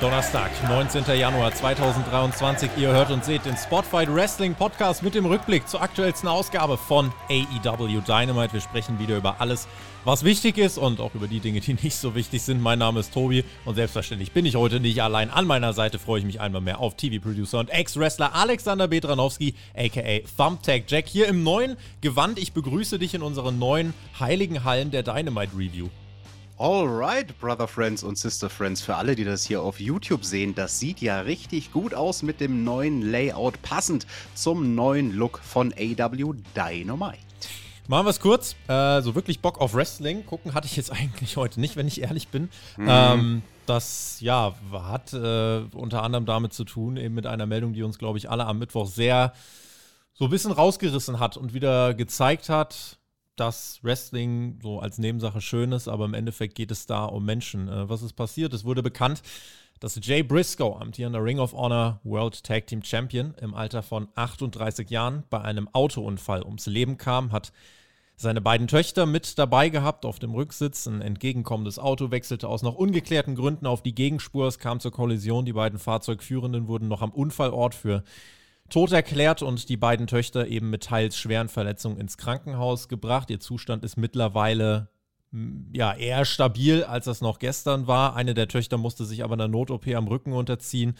Donnerstag, 19. Januar 2023. Ihr hört und seht den Spotfight Wrestling Podcast mit dem Rückblick zur aktuellsten Ausgabe von AEW Dynamite. Wir sprechen wieder über alles, was wichtig ist und auch über die Dinge, die nicht so wichtig sind. Mein Name ist Tobi und selbstverständlich bin ich heute nicht allein. An meiner Seite freue ich mich einmal mehr auf TV-Producer und Ex-Wrestler Alexander Bedranowski, aka Thumbtack Jack, hier im neuen Gewand. Ich begrüße dich in unseren neuen heiligen Hallen der Dynamite Review. Alright, Brother Friends und Sister Friends, für alle, die das hier auf YouTube sehen, das sieht ja richtig gut aus mit dem neuen Layout, passend zum neuen Look von AW Dynamite. Machen wir es kurz. Äh, so wirklich Bock auf Wrestling gucken hatte ich jetzt eigentlich heute nicht, wenn ich ehrlich bin. Mhm. Ähm, das ja hat äh, unter anderem damit zu tun, eben mit einer Meldung, die uns, glaube ich, alle am Mittwoch sehr so ein bisschen rausgerissen hat und wieder gezeigt hat, dass Wrestling so als Nebensache schön ist, aber im Endeffekt geht es da um Menschen. Äh, was ist passiert? Es wurde bekannt, dass Jay Briscoe, amtierender Ring of Honor World Tag Team Champion, im Alter von 38 Jahren bei einem Autounfall ums Leben kam, hat seine beiden Töchter mit dabei gehabt auf dem Rücksitz. Ein entgegenkommendes Auto wechselte aus noch ungeklärten Gründen auf die Gegenspur. Es kam zur Kollision. Die beiden Fahrzeugführenden wurden noch am Unfallort für tot erklärt und die beiden Töchter eben mit teils schweren Verletzungen ins Krankenhaus gebracht. Ihr Zustand ist mittlerweile ja eher stabil, als das noch gestern war. Eine der Töchter musste sich aber einer Not-OP am Rücken unterziehen.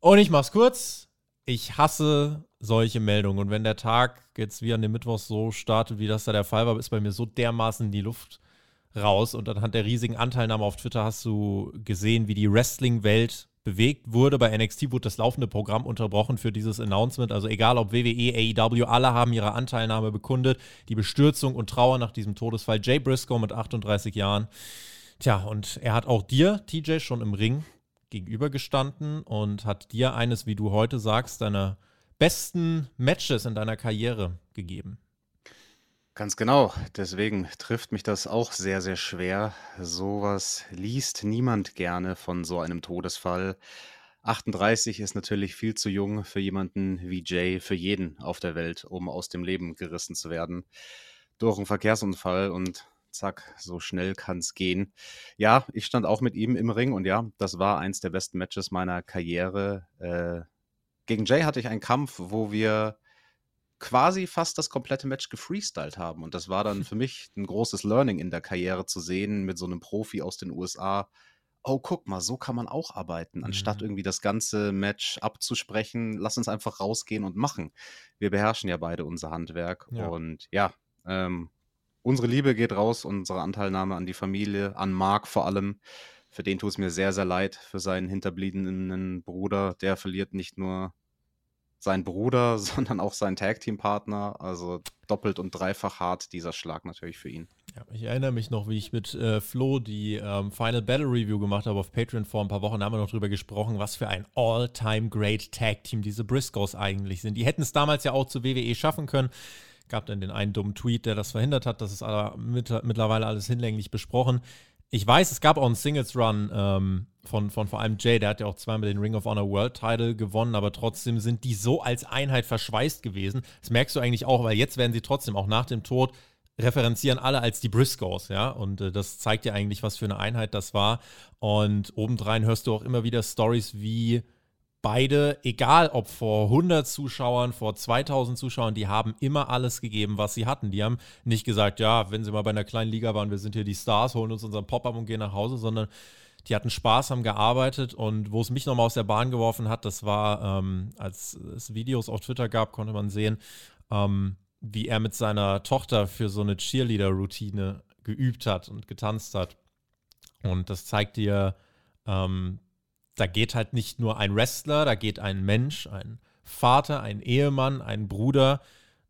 Und ich mach's kurz. Ich hasse solche Meldungen. Und wenn der Tag jetzt wie an dem Mittwoch so startet, wie das da der Fall war, ist bei mir so dermaßen die Luft raus. Und anhand der riesigen Anteilnahme auf Twitter hast du gesehen, wie die Wrestling-Welt bewegt wurde. Bei NXT wurde das laufende Programm unterbrochen für dieses Announcement. Also egal ob WWE, AEW, alle haben ihre Anteilnahme bekundet. Die Bestürzung und Trauer nach diesem Todesfall. Jay Briscoe mit 38 Jahren. Tja, und er hat auch dir, TJ, schon im Ring gegenübergestanden und hat dir eines, wie du heute sagst, deiner besten Matches in deiner Karriere gegeben. Ganz genau. Deswegen trifft mich das auch sehr, sehr schwer. Sowas liest niemand gerne von so einem Todesfall. 38 ist natürlich viel zu jung für jemanden wie Jay, für jeden auf der Welt, um aus dem Leben gerissen zu werden. Durch einen Verkehrsunfall und zack, so schnell kann es gehen. Ja, ich stand auch mit ihm im Ring und ja, das war eins der besten Matches meiner Karriere. Äh, gegen Jay hatte ich einen Kampf, wo wir quasi fast das komplette Match gefreestylt haben. Und das war dann für mich ein großes Learning in der Karriere zu sehen mit so einem Profi aus den USA. Oh, guck mal, so kann man auch arbeiten. Anstatt mhm. irgendwie das ganze Match abzusprechen, lass uns einfach rausgehen und machen. Wir beherrschen ja beide unser Handwerk. Ja. Und ja, ähm, unsere Liebe geht raus, unsere Anteilnahme an die Familie, an Mark vor allem. Für den tut es mir sehr, sehr leid, für seinen hinterbliebenen Bruder. Der verliert nicht nur sein Bruder, sondern auch sein Tag-Team-Partner. Also doppelt und dreifach hart dieser Schlag natürlich für ihn. Ja, ich erinnere mich noch, wie ich mit äh, Flo die ähm, Final Battle Review gemacht habe auf Patreon vor ein paar Wochen. Da haben wir noch drüber gesprochen, was für ein All-Time Great Tag-Team diese Briscoes eigentlich sind. Die hätten es damals ja auch zu WWE schaffen können. Gab dann den einen dummen Tweet, der das verhindert hat. Das ist mittlerweile alles hinlänglich besprochen. Ich weiß, es gab auch einen Singles Run ähm, von, von vor allem Jay, der hat ja auch zweimal den Ring of Honor World Title gewonnen, aber trotzdem sind die so als Einheit verschweißt gewesen. Das merkst du eigentlich auch, weil jetzt werden sie trotzdem auch nach dem Tod referenzieren alle als die Briscoes, ja, und äh, das zeigt ja eigentlich, was für eine Einheit das war. Und obendrein hörst du auch immer wieder Stories wie beide, egal ob vor 100 Zuschauern, vor 2000 Zuschauern, die haben immer alles gegeben, was sie hatten. Die haben nicht gesagt, ja, wenn sie mal bei einer kleinen Liga waren, wir sind hier die Stars, holen uns unseren Pop-up und gehen nach Hause, sondern die hatten Spaß, haben gearbeitet und wo es mich nochmal aus der Bahn geworfen hat, das war, ähm, als es Videos auf Twitter gab, konnte man sehen, ähm, wie er mit seiner Tochter für so eine Cheerleader-Routine geübt hat und getanzt hat. Und das zeigt dir, ähm, da geht halt nicht nur ein Wrestler, da geht ein Mensch, ein Vater, ein Ehemann, ein Bruder.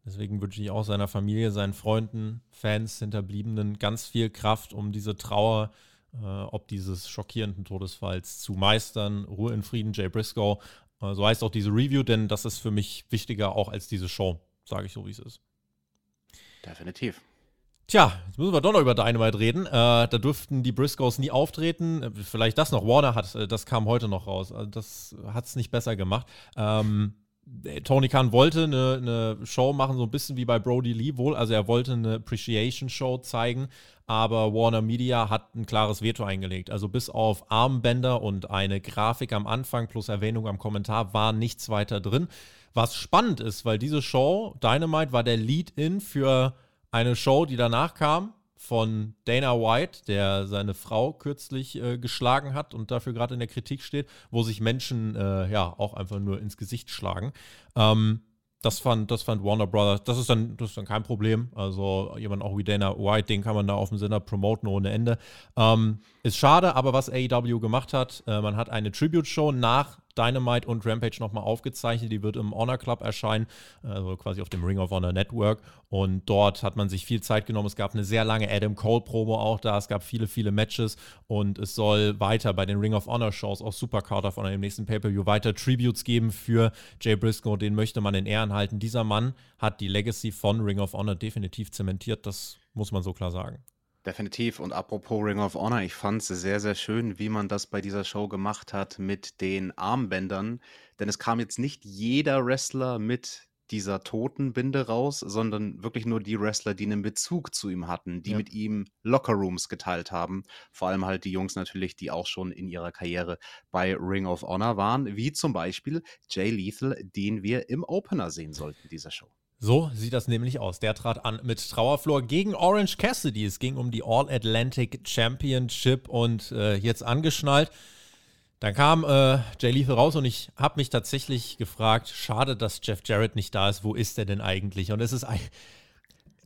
Deswegen wünsche ich auch seiner Familie, seinen Freunden, Fans, Hinterbliebenen ganz viel Kraft, um diese Trauer, äh, ob dieses schockierenden Todesfalls zu meistern. Ruhe in Frieden, Jay Briscoe. Äh, so heißt auch diese Review, denn das ist für mich wichtiger auch als diese Show, sage ich so, wie es ist. Definitiv. Tja, jetzt müssen wir doch noch über Dynamite reden. Äh, da durften die Briscoes nie auftreten. Äh, vielleicht das noch. Warner hat, äh, das kam heute noch raus. Also das hat es nicht besser gemacht. Ähm, Tony Khan wollte eine, eine, Show machen, so ein bisschen wie bei Brody Lee wohl. Also er wollte eine Appreciation Show zeigen, aber Warner Media hat ein klares Veto eingelegt. Also bis auf Armbänder und eine Grafik am Anfang plus Erwähnung am Kommentar war nichts weiter drin. Was spannend ist, weil diese Show, Dynamite, war der Lead-In für eine Show, die danach kam, von Dana White, der seine Frau kürzlich äh, geschlagen hat und dafür gerade in der Kritik steht, wo sich Menschen äh, ja auch einfach nur ins Gesicht schlagen. Ähm, das fand, das fand Warner Brothers, das ist, dann, das ist dann kein Problem. Also jemand auch wie Dana White, den kann man da auf dem Sender promoten ohne Ende. Ähm, ist schade, aber was AEW gemacht hat, äh, man hat eine Tribute-Show nach Dynamite und Rampage nochmal aufgezeichnet. Die wird im Honor Club erscheinen, also quasi auf dem Ring of Honor Network. Und dort hat man sich viel Zeit genommen. Es gab eine sehr lange Adam Cole-Promo auch da. Es gab viele, viele Matches. Und es soll weiter bei den Ring of Honor Shows, auch Supercard von dem nächsten Pay-Per-View, weiter Tributes geben für Jay Briscoe. Den möchte man in Ehren halten. Dieser Mann hat die Legacy von Ring of Honor definitiv zementiert. Das muss man so klar sagen. Definitiv. Und apropos Ring of Honor, ich fand es sehr, sehr schön, wie man das bei dieser Show gemacht hat mit den Armbändern. Denn es kam jetzt nicht jeder Wrestler mit dieser Totenbinde raus, sondern wirklich nur die Wrestler, die einen Bezug zu ihm hatten, die ja. mit ihm Lockerrooms geteilt haben. Vor allem halt die Jungs natürlich, die auch schon in ihrer Karriere bei Ring of Honor waren, wie zum Beispiel Jay Lethal, den wir im Opener sehen sollten dieser Show. So sieht das nämlich aus. Der trat an mit Trauerflor gegen Orange Cassidy. Es ging um die All-Atlantic Championship und äh, jetzt angeschnallt. Dann kam äh, Jay Lethal raus und ich habe mich tatsächlich gefragt, schade, dass Jeff Jarrett nicht da ist. Wo ist er denn eigentlich? Und es ist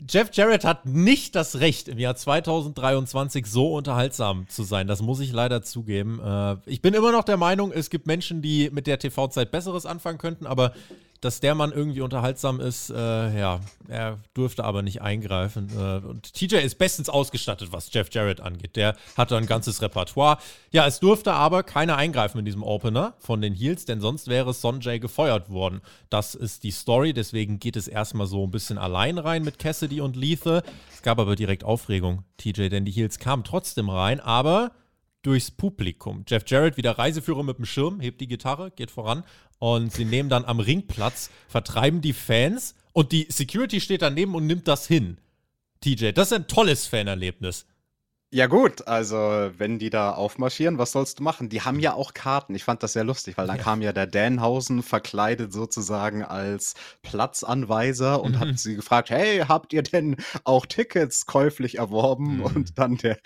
Jeff Jarrett hat nicht das Recht, im Jahr 2023 so unterhaltsam zu sein. Das muss ich leider zugeben. Äh, ich bin immer noch der Meinung, es gibt Menschen, die mit der TV-Zeit Besseres anfangen könnten, aber dass der Mann irgendwie unterhaltsam ist, äh, ja, er durfte aber nicht eingreifen. Äh, und TJ ist bestens ausgestattet, was Jeff Jarrett angeht. Der hatte ein ganzes Repertoire. Ja, es durfte aber keiner eingreifen in diesem Opener von den Heels, denn sonst wäre Sonjay gefeuert worden. Das ist die Story, deswegen geht es erstmal so ein bisschen allein rein mit Cassidy und Lethal. Es gab aber direkt Aufregung, TJ, denn die Heels kamen trotzdem rein, aber durchs Publikum. Jeff Jarrett, wieder Reiseführer mit dem Schirm, hebt die Gitarre, geht voran und sie nehmen dann am Ringplatz, vertreiben die Fans und die Security steht daneben und nimmt das hin. TJ, das ist ein tolles Fanerlebnis. Ja gut, also wenn die da aufmarschieren, was sollst du machen? Die haben ja auch Karten. Ich fand das sehr lustig, weil dann ja. kam ja der Danhausen verkleidet sozusagen als Platzanweiser und mhm. hat sie gefragt, hey, habt ihr denn auch Tickets käuflich erworben? Mhm. Und dann der,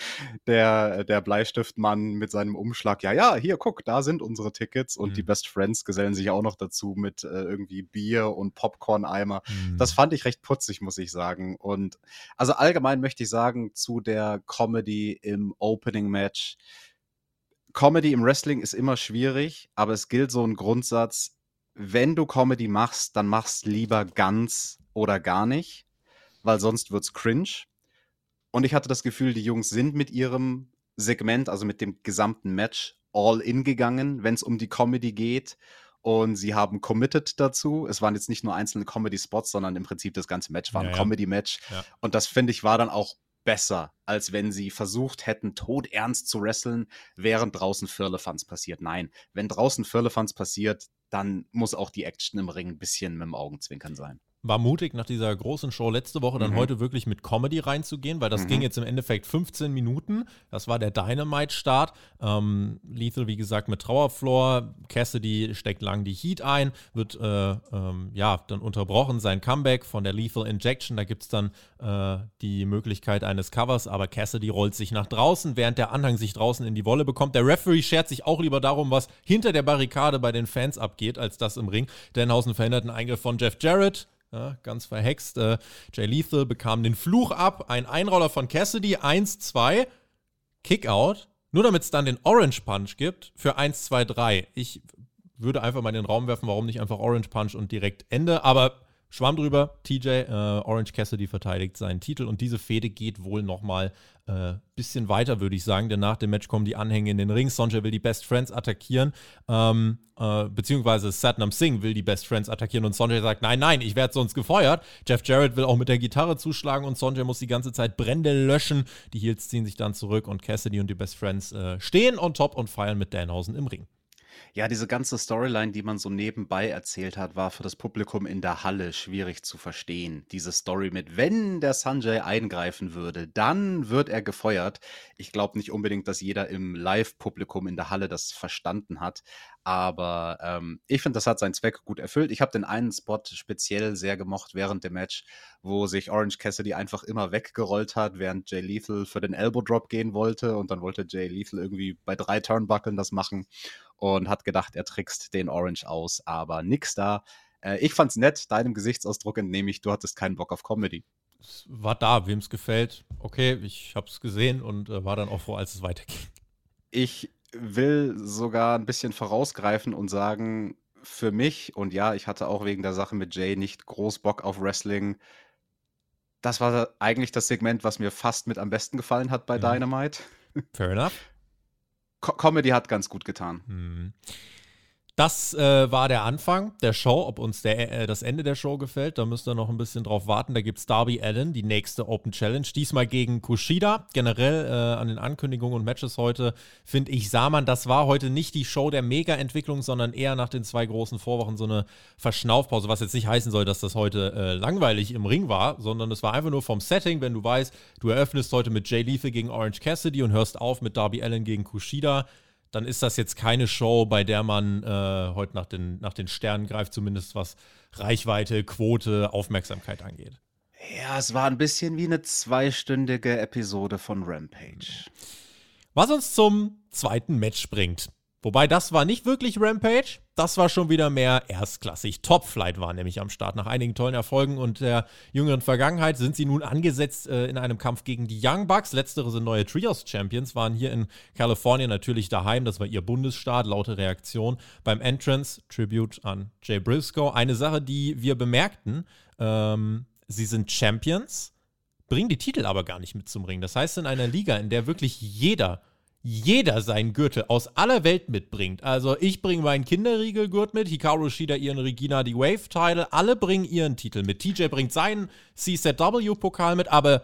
der, der Bleistiftmann mit seinem Umschlag, ja, ja, hier, guck, da sind unsere Tickets. Und mhm. die Best Friends gesellen sich auch noch dazu mit äh, irgendwie Bier und Popcorn-Eimer. Das mhm. fand ich recht putzig, muss ich sagen. Und also allgemein möchte ich sagen, zu der Comedy Comedy im Opening Match. Comedy im Wrestling ist immer schwierig, aber es gilt so ein Grundsatz, wenn du Comedy machst, dann machst lieber ganz oder gar nicht, weil sonst wird's cringe. Und ich hatte das Gefühl, die Jungs sind mit ihrem Segment, also mit dem gesamten Match, all in gegangen, wenn es um die Comedy geht. Und sie haben committed dazu. Es waren jetzt nicht nur einzelne Comedy-Spots, sondern im Prinzip das ganze Match war ein ja, Comedy-Match. Ja. Und das finde ich war dann auch besser, als wenn sie versucht hätten, todernst zu wresteln, während draußen Firlefanz passiert. Nein, wenn draußen Firlefanz passiert, dann muss auch die Action im Ring ein bisschen mit dem Augenzwinkern sein war mutig, nach dieser großen Show letzte Woche dann mhm. heute wirklich mit Comedy reinzugehen, weil das mhm. ging jetzt im Endeffekt 15 Minuten. Das war der Dynamite-Start. Ähm, Lethal, wie gesagt, mit Trauerfloor. Cassidy steckt lang die Heat ein, wird äh, ähm, ja dann unterbrochen. Sein Comeback von der Lethal Injection. Da gibt es dann äh, die Möglichkeit eines Covers, aber Cassidy rollt sich nach draußen, während der Anhang sich draußen in die Wolle bekommt. Der Referee schert sich auch lieber darum, was hinter der Barrikade bei den Fans abgeht, als das im Ring. Denhausen verhindert einen Eingriff von Jeff Jarrett. Ja, ganz verhext. Äh, Jay Lethal bekam den Fluch ab. Ein Einroller von Cassidy, 1-2. Kickout. Nur damit es dann den Orange Punch gibt für 1, 2, 3. Ich würde einfach mal in den Raum werfen, warum nicht einfach Orange Punch und direkt Ende. Aber Schwamm drüber, TJ, äh, Orange Cassidy verteidigt seinen Titel und diese Fehde geht wohl nochmal ein äh, bisschen weiter, würde ich sagen, denn nach dem Match kommen die Anhänge in den Ring. Sonjay will die Best Friends attackieren, ähm, äh, beziehungsweise Satnam Singh will die Best Friends attackieren und Sonjay sagt, nein, nein, ich werde sonst gefeuert. Jeff Jarrett will auch mit der Gitarre zuschlagen und Sonjay muss die ganze Zeit Brände löschen. Die Heels ziehen sich dann zurück und Cassidy und die Best Friends äh, stehen on top und feiern mit Danhausen im Ring. Ja, diese ganze Storyline, die man so nebenbei erzählt hat, war für das Publikum in der Halle schwierig zu verstehen. Diese Story mit, wenn der Sanjay eingreifen würde, dann wird er gefeuert. Ich glaube nicht unbedingt, dass jeder im Live-Publikum in der Halle das verstanden hat. Aber ähm, ich finde, das hat seinen Zweck gut erfüllt. Ich habe den einen Spot speziell sehr gemocht während dem Match, wo sich Orange Cassidy einfach immer weggerollt hat, während Jay Lethal für den Elbow Drop gehen wollte. Und dann wollte Jay Lethal irgendwie bei drei Turnbuckeln das machen und hat gedacht, er trickst den Orange aus, aber nix da. Äh, ich fand's nett, deinem Gesichtsausdruck entnehme ich, du hattest keinen Bock auf Comedy. Es war da, wem es gefällt. Okay, ich hab's gesehen und äh, war dann auch froh, als es weiterging. Ich will sogar ein bisschen vorausgreifen und sagen, für mich, und ja, ich hatte auch wegen der Sache mit Jay nicht groß Bock auf Wrestling. Das war eigentlich das Segment, was mir fast mit am besten gefallen hat bei mhm. Dynamite. Fair enough. Co Comedy hat ganz gut getan. Mhm. Das äh, war der Anfang der Show. Ob uns der, äh, das Ende der Show gefällt, da müsst ihr noch ein bisschen drauf warten. Da gibt es Darby Allen, die nächste Open Challenge. Diesmal gegen Kushida. Generell äh, an den Ankündigungen und Matches heute, finde ich, sah man, das war heute nicht die Show der Mega-Entwicklung, sondern eher nach den zwei großen Vorwochen so eine Verschnaufpause. Was jetzt nicht heißen soll, dass das heute äh, langweilig im Ring war, sondern es war einfach nur vom Setting, wenn du weißt, du eröffnest heute mit Jay Lethal gegen Orange Cassidy und hörst auf mit Darby Allen gegen Kushida dann ist das jetzt keine Show, bei der man äh, heute nach den, nach den Sternen greift, zumindest was Reichweite, Quote, Aufmerksamkeit angeht. Ja, es war ein bisschen wie eine zweistündige Episode von Rampage. Was uns zum zweiten Match bringt. Wobei das war nicht wirklich Rampage, das war schon wieder mehr erstklassig. Top Flight war nämlich am Start. Nach einigen tollen Erfolgen und der jüngeren Vergangenheit sind sie nun angesetzt äh, in einem Kampf gegen die Young Bucks. Letztere sind neue Trios-Champions, waren hier in Kalifornien natürlich daheim. Das war ihr Bundesstaat, laute Reaktion. Beim Entrance, Tribute an Jay Briscoe. Eine Sache, die wir bemerkten, ähm, sie sind Champions, bringen die Titel aber gar nicht mit zum Ring. Das heißt, in einer Liga, in der wirklich jeder jeder seinen Gürtel aus aller Welt mitbringt. Also ich bringe meinen Kinderriegelgurt mit, Hikaru Shida ihren Regina die Wave-Teile, alle bringen ihren Titel mit. TJ bringt seinen CZW-Pokal mit, aber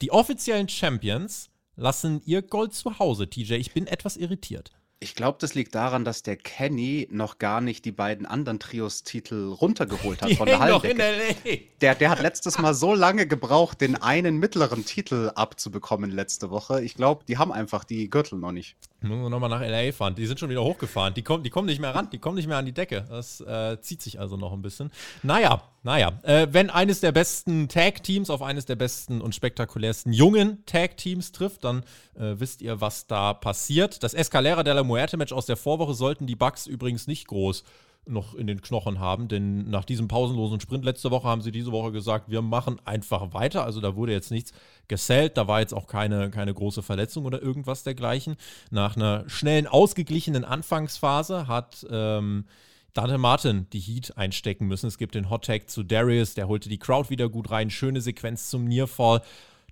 die offiziellen Champions lassen ihr Gold zu Hause, TJ. Ich bin etwas irritiert. Ich glaube, das liegt daran, dass der Kenny noch gar nicht die beiden anderen Trios-Titel runtergeholt hat die von der Halldecke. Der, der hat letztes Mal so lange gebraucht, den einen mittleren Titel abzubekommen letzte Woche. Ich glaube, die haben einfach die Gürtel noch nicht. Müssen wir nochmal nach LA fahren. Die sind schon wieder hochgefahren. Die kommen, die kommen nicht mehr ran, die kommen nicht mehr an die Decke. Das äh, zieht sich also noch ein bisschen. Naja, naja. Äh, wenn eines der besten Tag-Teams auf eines der besten und spektakulärsten jungen Tag-Teams trifft, dann äh, wisst ihr, was da passiert. Das Escalera de la Muerte-Match aus der Vorwoche sollten die Bugs übrigens nicht groß noch in den Knochen haben, denn nach diesem pausenlosen Sprint letzte Woche haben sie diese Woche gesagt, wir machen einfach weiter. Also da wurde jetzt nichts gesellt, da war jetzt auch keine, keine große Verletzung oder irgendwas dergleichen. Nach einer schnellen, ausgeglichenen Anfangsphase hat ähm, Dante Martin die Heat einstecken müssen. Es gibt den Hot Tag zu Darius, der holte die Crowd wieder gut rein. Schöne Sequenz zum Nearfall.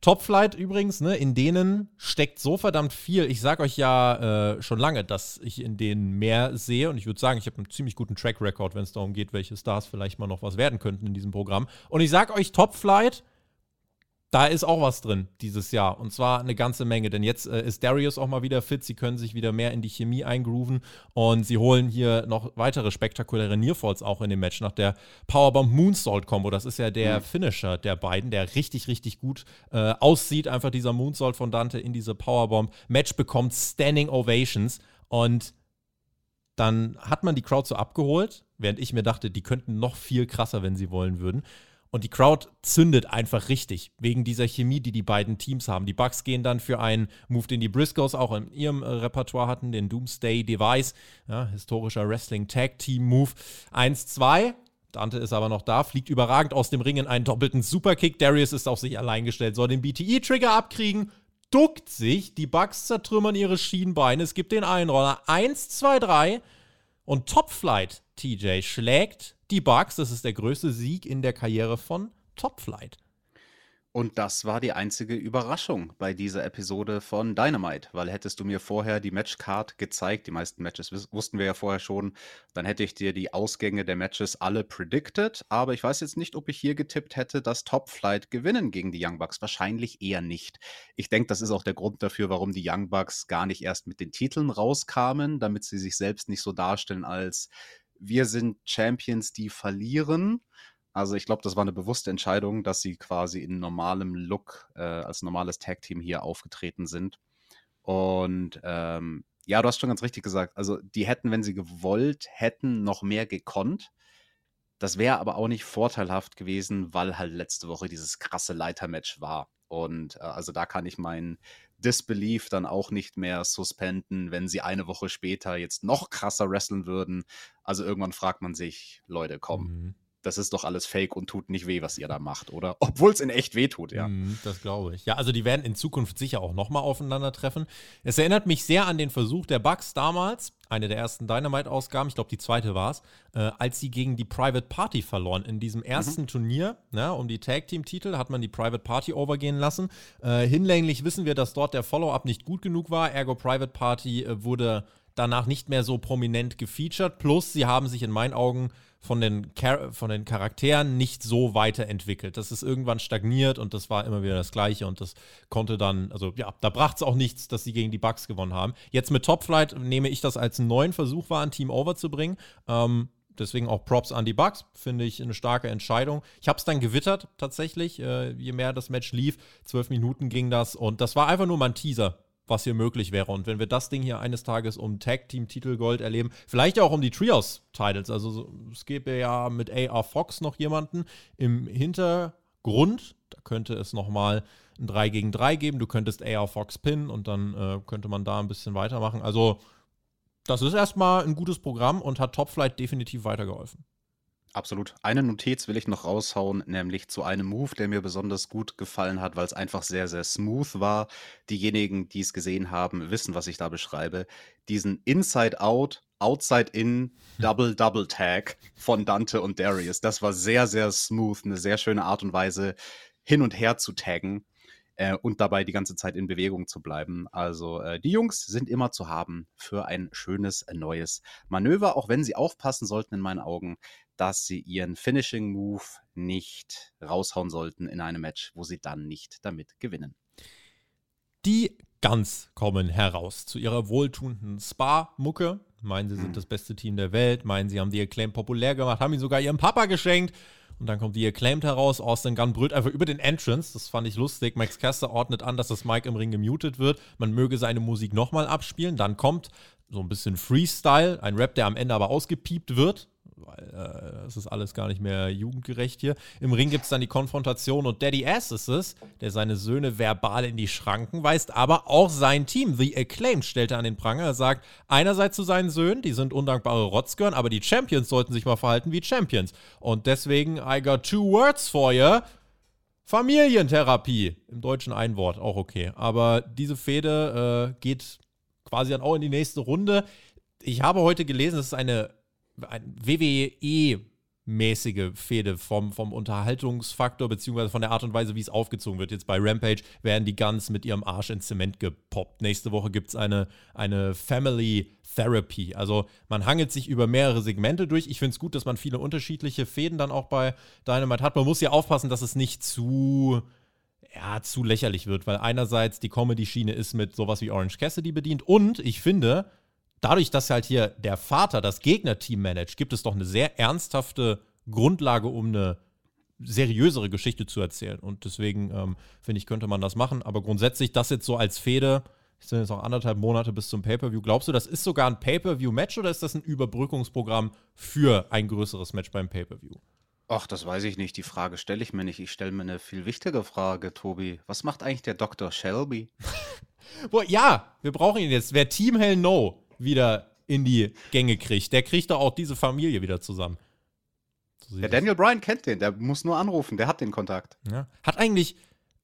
Top Flight übrigens, ne, in denen steckt so verdammt viel. Ich sage euch ja äh, schon lange, dass ich in denen mehr sehe und ich würde sagen, ich habe einen ziemlich guten Track Record, wenn es darum geht, welche Stars vielleicht mal noch was werden könnten in diesem Programm. Und ich sage euch, Top Flight da ist auch was drin dieses Jahr. Und zwar eine ganze Menge. Denn jetzt äh, ist Darius auch mal wieder fit. Sie können sich wieder mehr in die Chemie eingrooven. Und sie holen hier noch weitere spektakuläre Nearfalls auch in dem Match nach der Powerbomb Moonsault Combo. Das ist ja der mhm. Finisher der beiden, der richtig, richtig gut äh, aussieht. Einfach dieser Moonsault von Dante in diese Powerbomb. Match bekommt Standing Ovations. Und dann hat man die Crowd so abgeholt, während ich mir dachte, die könnten noch viel krasser, wenn sie wollen würden. Und die Crowd zündet einfach richtig, wegen dieser Chemie, die die beiden Teams haben. Die Bucks gehen dann für einen Move, den die Briscoes auch in ihrem äh, Repertoire hatten, den Doomsday Device, ja, historischer Wrestling-Tag-Team-Move. 1-2, Dante ist aber noch da, fliegt überragend aus dem Ring in einen doppelten Superkick. Darius ist auf sich allein gestellt, soll den BTE-Trigger abkriegen, duckt sich, die Bucks zertrümmern ihre Schienbeine, es gibt den Einroller. 1, 2, 3 und Top Flight TJ schlägt die Bucks. Das ist der größte Sieg in der Karriere von Top Flight. Und das war die einzige Überraschung bei dieser Episode von Dynamite, weil hättest du mir vorher die Matchcard gezeigt, die meisten Matches wussten wir ja vorher schon, dann hätte ich dir die Ausgänge der Matches alle predicted, aber ich weiß jetzt nicht, ob ich hier getippt hätte, dass Top Flight gewinnen gegen die Young Bucks. Wahrscheinlich eher nicht. Ich denke, das ist auch der Grund dafür, warum die Young Bucks gar nicht erst mit den Titeln rauskamen, damit sie sich selbst nicht so darstellen als wir sind Champions, die verlieren, also ich glaube, das war eine bewusste Entscheidung, dass sie quasi in normalem Look äh, als normales Tag-Team hier aufgetreten sind. Und ähm, ja, du hast schon ganz richtig gesagt. Also die hätten, wenn sie gewollt hätten, noch mehr gekonnt. Das wäre aber auch nicht vorteilhaft gewesen, weil halt letzte Woche dieses krasse Leitermatch war. Und äh, also da kann ich meinen Disbelief dann auch nicht mehr suspenden, wenn sie eine Woche später jetzt noch krasser wresteln würden. Also irgendwann fragt man sich, Leute, komm, mhm das ist doch alles fake und tut nicht weh, was ihr da macht, oder? Obwohl es in echt weh tut, ja. Mm, das glaube ich. Ja, also die werden in Zukunft sicher auch nochmal aufeinandertreffen. Es erinnert mich sehr an den Versuch der Bucks damals, eine der ersten Dynamite-Ausgaben, ich glaube die zweite war es, äh, als sie gegen die Private Party verloren. In diesem ersten mhm. Turnier, ne, um die Tag-Team-Titel, hat man die Private Party overgehen lassen. Äh, hinlänglich wissen wir, dass dort der Follow-up nicht gut genug war, ergo Private Party äh, wurde danach nicht mehr so prominent gefeatured. Plus, sie haben sich in meinen Augen von den, Char von den Charakteren nicht so weiterentwickelt. Das ist irgendwann stagniert und das war immer wieder das Gleiche und das konnte dann, also ja, da brachte es auch nichts, dass sie gegen die Bugs gewonnen haben. Jetzt mit Top Flight nehme ich das als einen neuen Versuch wahr, ein Team overzubringen. Ähm, deswegen auch Props an die Bugs, finde ich eine starke Entscheidung. Ich habe es dann gewittert tatsächlich, äh, je mehr das Match lief. Zwölf Minuten ging das und das war einfach nur mal ein Teaser was hier möglich wäre. Und wenn wir das Ding hier eines Tages um Tag-Team-Titel-Gold erleben, vielleicht auch um die Trios-Titles, also es gäbe ja mit AR Fox noch jemanden im Hintergrund, da könnte es nochmal ein 3 gegen 3 geben, du könntest AR Fox pinnen und dann äh, könnte man da ein bisschen weitermachen. Also das ist erstmal ein gutes Programm und hat Topflight definitiv weitergeholfen. Absolut. Eine Notiz will ich noch raushauen, nämlich zu einem Move, der mir besonders gut gefallen hat, weil es einfach sehr, sehr smooth war. Diejenigen, die es gesehen haben, wissen, was ich da beschreibe. Diesen Inside-Out, Outside-In, Double-Double-Tag von Dante und Darius. Das war sehr, sehr smooth, eine sehr schöne Art und Weise, hin und her zu taggen äh, und dabei die ganze Zeit in Bewegung zu bleiben. Also äh, die Jungs sind immer zu haben für ein schönes neues Manöver, auch wenn sie aufpassen sollten in meinen Augen, dass sie ihren Finishing Move nicht raushauen sollten in einem Match, wo sie dann nicht damit gewinnen. Die Guns kommen heraus zu ihrer wohltuenden Spa-Mucke. Meinen, sie sind hm. das beste Team der Welt. Meinen, sie haben die Acclaim populär gemacht, haben ihn sogar ihrem Papa geschenkt. Und dann kommt die Acclaimed heraus. Austin Gunn brüllt einfach über den Entrance. Das fand ich lustig. Max Caster ordnet an, dass das Mike im Ring gemutet wird. Man möge seine Musik nochmal abspielen. Dann kommt so ein bisschen Freestyle, ein Rap, der am Ende aber ausgepiept wird weil äh, es ist alles gar nicht mehr jugendgerecht hier. Im Ring gibt es dann die Konfrontation und Daddy Ass ist es, der seine Söhne verbal in die Schranken weist, aber auch sein Team, The Acclaimed, stellte an den Pranger. Er sagt einerseits zu seinen Söhnen, die sind undankbare Rotzgörn, aber die Champions sollten sich mal verhalten wie Champions. Und deswegen, I got two words for you. Familientherapie. Im Deutschen ein Wort, auch okay. Aber diese Fehde äh, geht quasi dann auch in die nächste Runde. Ich habe heute gelesen, es ist eine WWE mäßige Fehde vom, vom Unterhaltungsfaktor beziehungsweise von der Art und Weise, wie es aufgezogen wird. Jetzt bei Rampage werden die Guns mit ihrem Arsch ins Zement gepoppt. Nächste Woche gibt es eine, eine Family Therapy. Also man hangelt sich über mehrere Segmente durch. Ich finde es gut, dass man viele unterschiedliche Fäden dann auch bei Dynamite hat. Man muss ja aufpassen, dass es nicht zu ja, zu lächerlich wird, weil einerseits die Comedy-Schiene ist mit sowas wie Orange Cassidy bedient und ich finde, dadurch, dass halt hier der Vater das Gegnerteam managt, gibt es doch eine sehr ernsthafte Grundlage, um eine seriösere Geschichte zu erzählen. Und deswegen ähm, finde ich, könnte man das machen. Aber grundsätzlich das jetzt so als Fehde, es sind jetzt noch anderthalb Monate bis zum Pay-Per-View. Glaubst du, das ist sogar ein Pay-Per-View-Match oder ist das ein Überbrückungsprogramm für ein größeres Match beim Pay-Per-View? Ach, das weiß ich nicht. Die Frage stelle ich mir nicht. Ich stelle mir eine viel wichtige Frage, Tobi. Was macht eigentlich der Dr. Shelby? Boah, ja, wir brauchen ihn jetzt. Wer Team Hell No wieder in die Gänge kriegt. Der kriegt doch auch diese Familie wieder zusammen. So der Daniel Bryan kennt den, der muss nur anrufen, der hat den Kontakt. Ja. Hat eigentlich,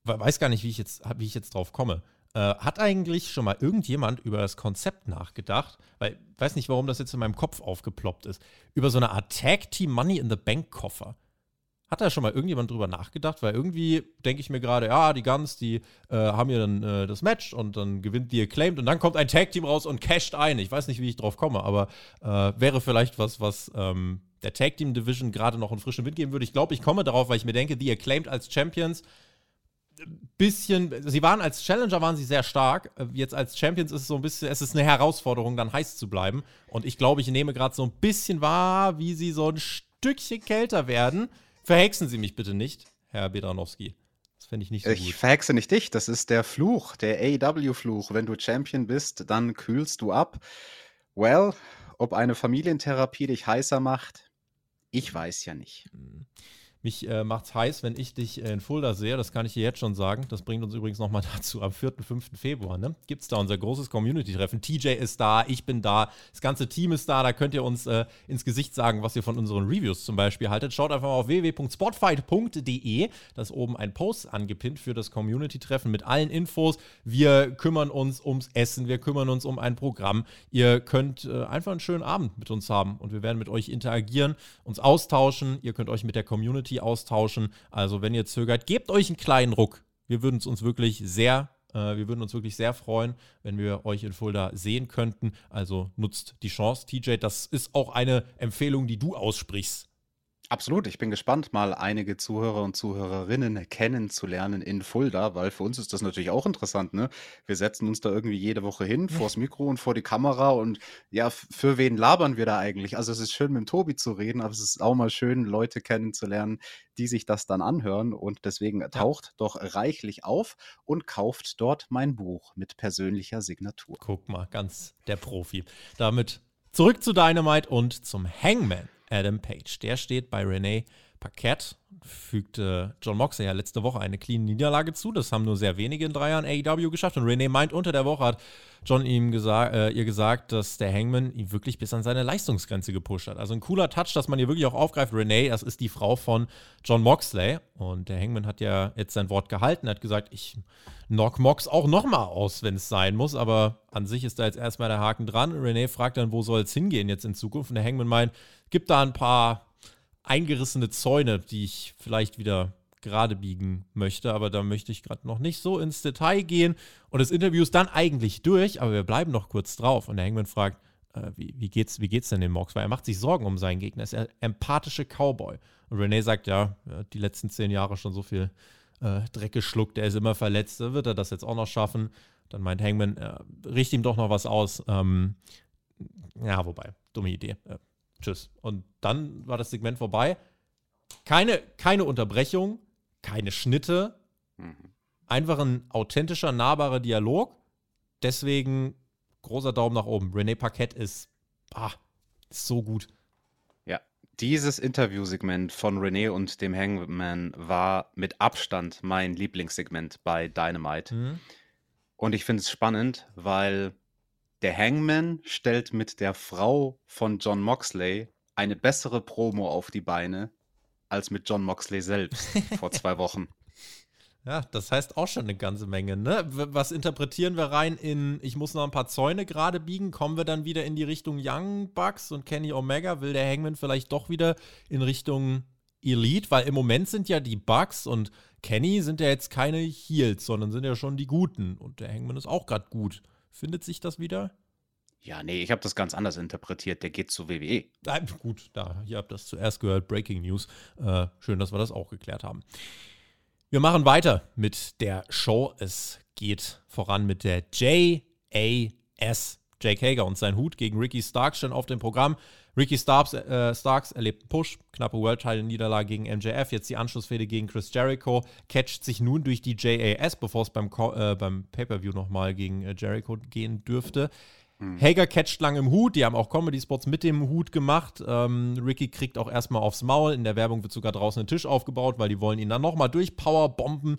weiß gar nicht, wie ich jetzt, wie ich jetzt drauf komme. Äh, hat eigentlich schon mal irgendjemand über das Konzept nachgedacht? Weil ich weiß nicht, warum das jetzt in meinem Kopf aufgeploppt ist. Über so eine Art Tag Team Money in the Bank Koffer. Hat da schon mal irgendjemand drüber nachgedacht? Weil irgendwie denke ich mir gerade, ja, die Guns, die äh, haben ja dann äh, das Match und dann gewinnt die Acclaimed und dann kommt ein Tag-Team raus und casht ein. Ich weiß nicht, wie ich drauf komme, aber äh, wäre vielleicht was, was ähm, der Tag-Team-Division gerade noch einen frischen Wind geben würde. Ich glaube, ich komme darauf, weil ich mir denke, die Acclaimed als Champions bisschen, sie waren als Challenger waren sie sehr stark. Äh, jetzt als Champions ist es so ein bisschen, es ist eine Herausforderung, dann heiß zu bleiben. Und ich glaube, ich nehme gerade so ein bisschen wahr, wie sie so ein Stückchen kälter werden. Verhexen Sie mich bitte nicht, Herr Bedranowski. Das fände ich nicht so ich gut. Ich verhexe nicht dich, das ist der Fluch, der AEW-Fluch. Wenn du Champion bist, dann kühlst du ab. Well, ob eine Familientherapie dich heißer macht, ich weiß ja nicht. Mhm. Mich äh, es heiß, wenn ich dich in Fulda sehe. Das kann ich dir jetzt schon sagen. Das bringt uns übrigens nochmal dazu. Am 4., 5. Februar ne? gibt es da unser großes Community-Treffen. TJ ist da, ich bin da, das ganze Team ist da. Da könnt ihr uns äh, ins Gesicht sagen, was ihr von unseren Reviews zum Beispiel haltet. Schaut einfach mal auf www.spotfight.de. Da ist oben ein Post angepinnt für das Community-Treffen mit allen Infos. Wir kümmern uns ums Essen, wir kümmern uns um ein Programm. Ihr könnt äh, einfach einen schönen Abend mit uns haben und wir werden mit euch interagieren, uns austauschen. Ihr könnt euch mit der Community Community austauschen. Also wenn ihr zögert, gebt euch einen kleinen Ruck. Wir würden es uns wirklich sehr äh, wir würden uns wirklich sehr freuen, wenn wir euch in Fulda sehen könnten. Also nutzt die Chance, TJ. Das ist auch eine Empfehlung, die du aussprichst. Absolut, ich bin gespannt, mal einige Zuhörer und Zuhörerinnen kennenzulernen in Fulda, weil für uns ist das natürlich auch interessant, ne? Wir setzen uns da irgendwie jede Woche hin, vors Mikro und vor die Kamera und ja, für wen labern wir da eigentlich? Also es ist schön, mit dem Tobi zu reden, aber es ist auch mal schön, Leute kennenzulernen, die sich das dann anhören und deswegen taucht doch reichlich auf und kauft dort mein Buch mit persönlicher Signatur. Guck mal, ganz der Profi. Damit zurück zu Dynamite und zum Hangman. Adam Page. Der steht bei Renee Paquette, fügte John Moxley ja letzte Woche eine clean Niederlage zu. Das haben nur sehr wenige in drei Jahren AEW geschafft. Und Renee meint, unter der Woche hat John ihm gesa äh, ihr gesagt, dass der Hangman ihn wirklich bis an seine Leistungsgrenze gepusht hat. Also ein cooler Touch, dass man hier wirklich auch aufgreift. Renee, das ist die Frau von John Moxley. Und der Hangman hat ja jetzt sein Wort gehalten, hat gesagt, ich knock Mox auch nochmal aus, wenn es sein muss. Aber an sich ist da jetzt erstmal der Haken dran. Renee fragt dann, wo soll es hingehen jetzt in Zukunft? Und der Hangman meint, gibt da ein paar eingerissene Zäune, die ich vielleicht wieder gerade biegen möchte, aber da möchte ich gerade noch nicht so ins Detail gehen. Und das Interview ist dann eigentlich durch, aber wir bleiben noch kurz drauf. Und der Hangman fragt, äh, wie, wie, geht's, wie geht's denn dem Mox? Weil er macht sich Sorgen um seinen Gegner. Er ist ein empathische Cowboy. Und Renee sagt, ja, die letzten zehn Jahre schon so viel äh, Dreck geschluckt, er ist immer verletzt, wird er das jetzt auch noch schaffen? Dann meint Hangman, äh, richt ihm doch noch was aus. Ähm, ja, wobei, dumme Idee. Äh, tschüss. Und dann war das Segment vorbei. Keine, keine Unterbrechung, keine Schnitte. Mhm. Einfach ein authentischer, nahbarer Dialog. Deswegen großer Daumen nach oben. René Paquette ist, ah, ist so gut. Ja, dieses Interviewsegment von René und dem Hangman war mit Abstand mein Lieblingssegment bei Dynamite. Mhm. Und ich finde es spannend, weil der Hangman stellt mit der Frau von John Moxley eine bessere Promo auf die Beine als mit John Moxley selbst vor zwei Wochen. Ja, das heißt auch schon eine ganze Menge, ne? Was interpretieren wir rein in, ich muss noch ein paar Zäune gerade biegen? Kommen wir dann wieder in die Richtung Young Bucks und Kenny Omega? Will der Hangman vielleicht doch wieder in Richtung Elite? Weil im Moment sind ja die Bucks und Kenny sind ja jetzt keine Heels, sondern sind ja schon die Guten. Und der Hangman ist auch gerade gut. Findet sich das wieder? Ja, nee, ich habe das ganz anders interpretiert. Der geht zu WWE. Ah, gut, da, ihr habt das zuerst gehört. Breaking News. Äh, schön, dass wir das auch geklärt haben. Wir machen weiter mit der Show. Es geht voran mit der JAS. Jake Hager und sein Hut gegen Ricky Starks stehen auf dem Programm. Ricky Starks, äh, Starks erlebt einen Push, knappe World Title Niederlage gegen MJF, jetzt die Anschlussfehde gegen Chris Jericho, catcht sich nun durch die JAS, bevor es beim, äh, beim Pay-Per-View nochmal gegen äh, Jericho gehen dürfte. Mhm. Hager catcht lang im Hut, die haben auch Comedy-Spots mit dem Hut gemacht. Ähm, Ricky kriegt auch erstmal aufs Maul, in der Werbung wird sogar draußen ein Tisch aufgebaut, weil die wollen ihn dann nochmal durch Power bomben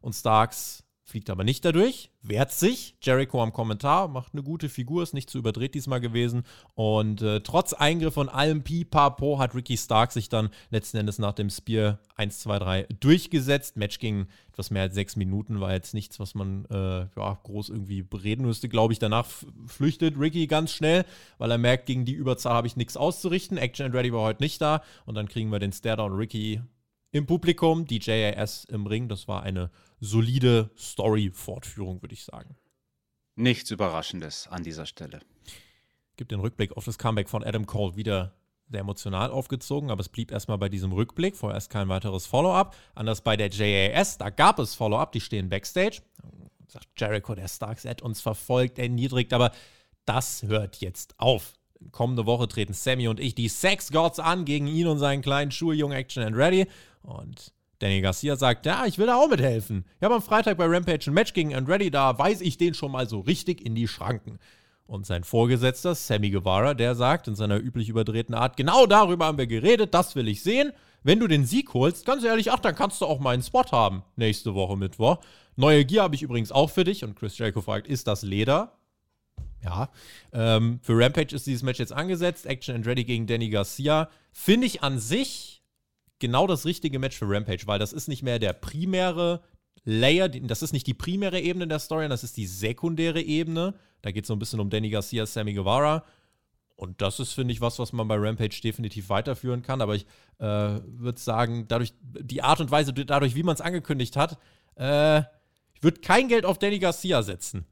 und Starks fliegt aber nicht dadurch, wehrt sich. Jericho am Kommentar, macht eine gute Figur, ist nicht zu überdreht diesmal gewesen. Und äh, trotz Eingriff und allem Pipapo hat Ricky Stark sich dann letzten Endes nach dem Spear 1, 2, 3 durchgesetzt. Match ging etwas mehr als sechs Minuten, war jetzt nichts, was man äh, ja, groß irgendwie bereden müsste, glaube ich. Danach flüchtet Ricky ganz schnell, weil er merkt, gegen die Überzahl habe ich nichts auszurichten. Action and Ready war heute nicht da. Und dann kriegen wir den Staredown Ricky im Publikum, die JAS im Ring. Das war eine solide Story-Fortführung, würde ich sagen. Nichts Überraschendes an dieser Stelle. Gibt den Rückblick auf das Comeback von Adam Cole wieder sehr emotional aufgezogen, aber es blieb erstmal bei diesem Rückblick, vorerst kein weiteres Follow-up. Anders bei der JAS, da gab es Follow-up, die stehen backstage. Sagt Jericho, der Starks hat uns verfolgt, erniedrigt, aber das hört jetzt auf. Kommende Woche treten Sammy und ich die Sex Gods an gegen ihn und seinen kleinen Schuljungen Action and Ready. Und Danny Garcia sagt, ja, ich will da auch mithelfen. Ich habe am Freitag bei Rampage ein Match gegen Andretti, da weise ich den schon mal so richtig in die Schranken. Und sein Vorgesetzter, Sammy Guevara, der sagt in seiner üblich überdrehten Art, genau darüber haben wir geredet, das will ich sehen. Wenn du den Sieg holst, ganz ehrlich, ach, dann kannst du auch meinen Spot haben, nächste Woche Mittwoch. Neue Gear habe ich übrigens auch für dich. Und Chris Jericho fragt, ist das Leder? Ja. Ähm, für Rampage ist dieses Match jetzt angesetzt. Action and Ready gegen Danny Garcia. Finde ich an sich genau das richtige Match für Rampage, weil das ist nicht mehr der primäre Layer, das ist nicht die primäre Ebene der Story, das ist die sekundäre Ebene. Da geht es so ein bisschen um Danny Garcia, Sammy Guevara. Und das ist, finde ich, was, was man bei Rampage definitiv weiterführen kann. Aber ich äh, würde sagen, dadurch, die Art und Weise, dadurch, wie man es angekündigt hat, äh, ich würde kein Geld auf Danny Garcia setzen.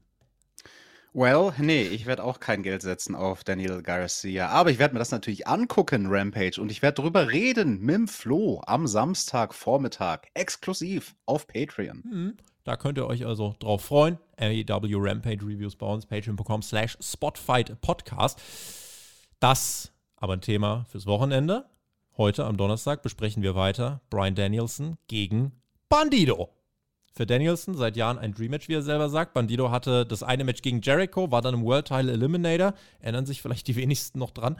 Well, nee, ich werde auch kein Geld setzen auf Daniel Garcia. Aber ich werde mir das natürlich angucken, Rampage. Und ich werde darüber reden mit dem Flo am Samstagvormittag. Exklusiv auf Patreon. Mhm. Da könnt ihr euch also drauf freuen. AEW Rampage Reviews bei uns. Patreon.com slash Spotfight Podcast. Das aber ein Thema fürs Wochenende. Heute am Donnerstag besprechen wir weiter Brian Danielson gegen Bandido für Danielson seit Jahren ein Dream-Match, wie er selber sagt. Bandido hatte das eine Match gegen Jericho, war dann im World Title Eliminator. Erinnern sich vielleicht die wenigsten noch dran.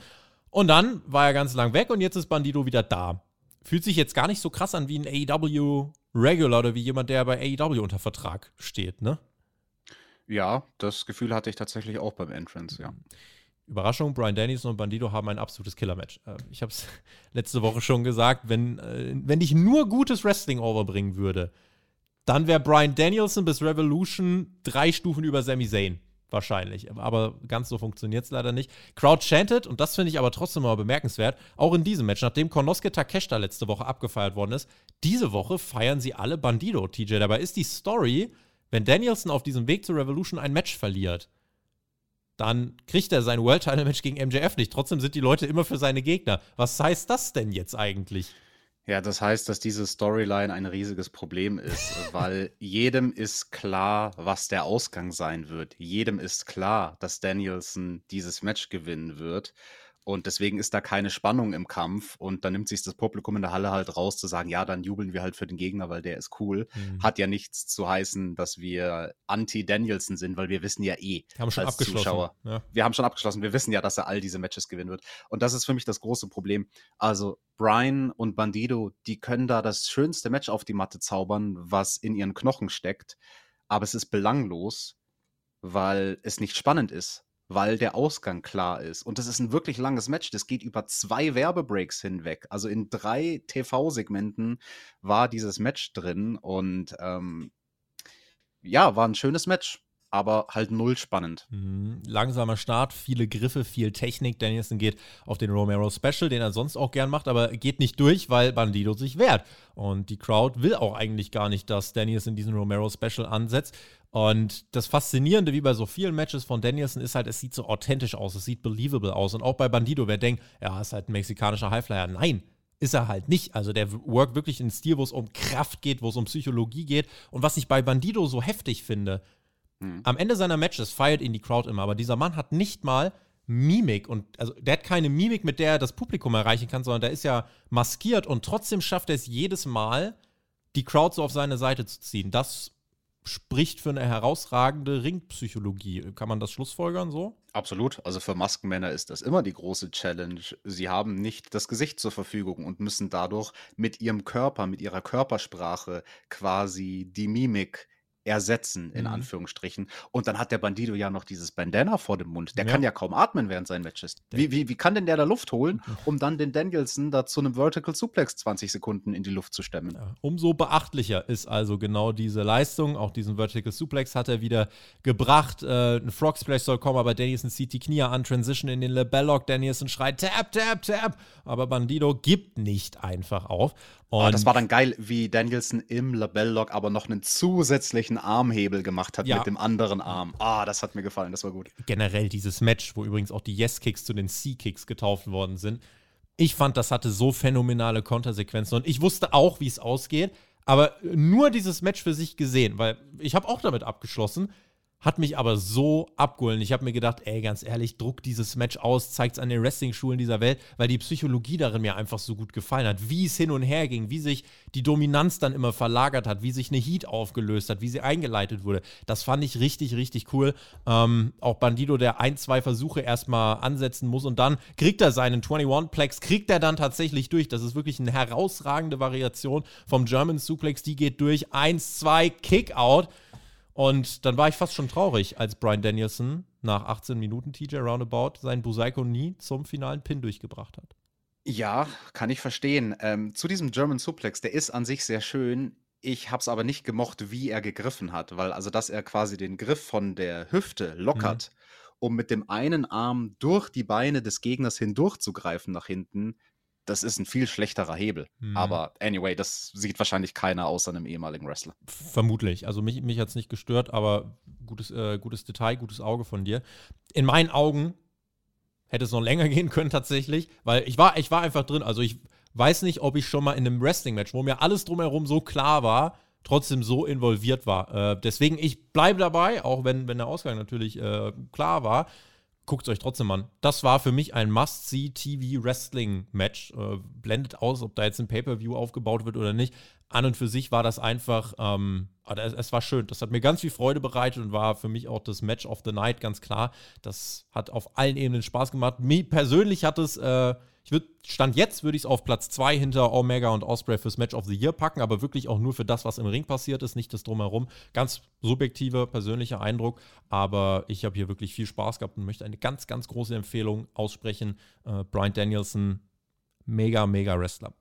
Und dann war er ganz lang weg und jetzt ist Bandido wieder da. Fühlt sich jetzt gar nicht so krass an wie ein AEW Regular oder wie jemand, der bei AEW unter Vertrag steht, ne? Ja, das Gefühl hatte ich tatsächlich auch beim Entrance, ja. Überraschung, Brian Danielson und Bandido haben ein absolutes Killer-Match. Äh, ich habe es letzte Woche schon gesagt, wenn, äh, wenn ich nur gutes Wrestling overbringen würde, dann wäre Brian Danielson bis Revolution drei Stufen über Sami Zayn. Wahrscheinlich. Aber ganz so funktioniert es leider nicht. Crowd chanted, und das finde ich aber trotzdem mal bemerkenswert, auch in diesem Match, nachdem Konosuke Takeshita letzte Woche abgefeiert worden ist, diese Woche feiern sie alle Bandido, TJ. Dabei ist die Story, wenn Danielson auf diesem Weg zur Revolution ein Match verliert, dann kriegt er sein World Title Match gegen MJF nicht. Trotzdem sind die Leute immer für seine Gegner. Was heißt das denn jetzt eigentlich? Ja, das heißt, dass diese Storyline ein riesiges Problem ist, weil jedem ist klar, was der Ausgang sein wird. Jedem ist klar, dass Danielson dieses Match gewinnen wird. Und deswegen ist da keine Spannung im Kampf. Und dann nimmt sich das Publikum in der Halle halt raus, zu sagen, ja, dann jubeln wir halt für den Gegner, weil der ist cool. Mhm. Hat ja nichts zu heißen, dass wir anti-Danielson sind, weil wir wissen ja eh, wir haben schon als. Zuschauer, ja. wir haben schon abgeschlossen, wir wissen ja, dass er all diese Matches gewinnen wird. Und das ist für mich das große Problem. Also Brian und Bandido, die können da das schönste Match auf die Matte zaubern, was in ihren Knochen steckt. Aber es ist belanglos, weil es nicht spannend ist weil der Ausgang klar ist. Und das ist ein wirklich langes Match. Das geht über zwei Werbebreaks hinweg. Also in drei TV-Segmenten war dieses Match drin und ähm, ja, war ein schönes Match aber halt null spannend. Mhm. Langsamer Start, viele Griffe, viel Technik. Danielson geht auf den Romero Special, den er sonst auch gern macht, aber geht nicht durch, weil Bandido sich wehrt. Und die Crowd will auch eigentlich gar nicht, dass Danielson diesen Romero Special ansetzt. Und das Faszinierende, wie bei so vielen Matches von Danielson, ist halt, es sieht so authentisch aus, es sieht believable aus. Und auch bei Bandido, wer denkt, ja, ist halt ein mexikanischer Highflyer. Nein, ist er halt nicht. Also der work wirklich in Stil, wo es um Kraft geht, wo es um Psychologie geht. Und was ich bei Bandido so heftig finde, Mhm. Am Ende seiner Matches feiert ihn die Crowd immer, aber dieser Mann hat nicht mal Mimik und also der hat keine Mimik, mit der er das Publikum erreichen kann, sondern der ist ja maskiert und trotzdem schafft er es jedes Mal, die Crowd so auf seine Seite zu ziehen. Das spricht für eine herausragende Ringpsychologie. Kann man das schlussfolgern so? Absolut. Also für Maskenmänner ist das immer die große Challenge. Sie haben nicht das Gesicht zur Verfügung und müssen dadurch mit ihrem Körper, mit ihrer Körpersprache quasi die Mimik ersetzen, in Mhm. Anführungsstrichen. Und dann hat der Bandido ja noch dieses Bandana vor dem Mund. Der Ja. kann ja kaum atmen während seinen Matches. Wie, wie, wie kann denn der da Luft holen, um dann den Danielson da zu einem Vertical Suplex 20 Sekunden in die Luft zu stemmen? Ja, umso beachtlicher ist also genau diese Leistung. Auch diesen Vertical Suplex hat er wieder gebracht. Äh, ein Frog Splash soll kommen, aber Danielson zieht die Knie an, Transition in den Lebellock. Danielson schreit Tap, Tap, Tap. Aber Bandido gibt nicht einfach auf. Und Ah, das war dann geil, wie Danielson im Labell-Lock aber noch einen zusätzlichen Armhebel gemacht hat Ja. mit dem anderen Arm. Ah, das hat mir gefallen, das war gut. generell dieses Match, wo übrigens auch die Yes-Kicks zu den C-Kicks getauft worden sind. Ich fand, das hatte so phänomenale Kontersequenzen und ich wusste auch, wie es ausgeht, aber nur dieses Match für sich gesehen, weil ich habe auch damit abgeschlossen, hat mich aber so abgeholt. Ich habe mir gedacht, ey, ganz ehrlich, druck dieses Match aus, zeigt es an den Wrestling-Schulen dieser Welt, weil die Psychologie darin mir einfach so gut gefallen hat. Wie es hin und her ging, wie sich die Dominanz dann immer verlagert hat, wie sich eine Heat aufgelöst hat, wie sie eingeleitet wurde. Das fand ich richtig, richtig cool. Ähm, auch Bandido, der ein, zwei Versuche erstmal ansetzen muss und dann kriegt er seinen 21-Plex, kriegt er dann tatsächlich durch. Das ist wirklich eine herausragende Variation vom German Suplex. Die geht durch. Eins, zwei, Kick-Out. Und dann war ich fast schon traurig, als Brian Danielson nach 18 Minuten TJ Roundabout seinen Busaiko nie zum finalen Pin durchgebracht hat. Ja, kann ich verstehen. Ähm, zu diesem German Suplex, der ist an sich sehr schön. Ich habe es aber nicht gemocht, wie er gegriffen hat, weil also, dass er quasi den Griff von der Hüfte lockert, um mit dem einen Arm durch die Beine des Gegners hindurchzugreifen nach hinten, das ist ein viel schlechterer Hebel. Mhm. Aber anyway, das sieht wahrscheinlich keiner außer einem ehemaligen Wrestler. Vermutlich. Also mich, mich hat es nicht gestört, aber gutes, äh, gutes Detail, gutes Auge von dir. In meinen Augen hätte es noch länger gehen können tatsächlich, weil ich war, ich war einfach drin. Also ich weiß nicht, ob ich schon mal in einem Wrestling-Match, wo mir alles drumherum so klar war, trotzdem so involviert war. Äh, deswegen, ich bleibe dabei, auch wenn, wenn der Ausgang natürlich äh, klar war. Guckt es euch trotzdem an. Das war für mich ein Must-See-TV-Wrestling-Match. Äh, blendet aus, ob da jetzt ein Pay-Per-View aufgebaut wird oder nicht. An und für sich war das einfach, ähm, aber es, es war schön. Das hat mir ganz viel Freude bereitet und war für mich auch das Match of the Night, ganz klar. Das hat auf allen Ebenen Spaß gemacht. Mir persönlich hat es, äh, ich würde, Stand jetzt würde ich es auf Platz 2 hinter Omega und Osprey fürs Match of the Year packen, aber wirklich auch nur für das, was im Ring passiert ist, nicht das Drumherum. Ganz subjektiver, persönlicher Eindruck, aber ich habe hier wirklich viel Spaß gehabt und möchte eine ganz, ganz große Empfehlung aussprechen. Äh, Brian Danielson, mega, mega Wrestler.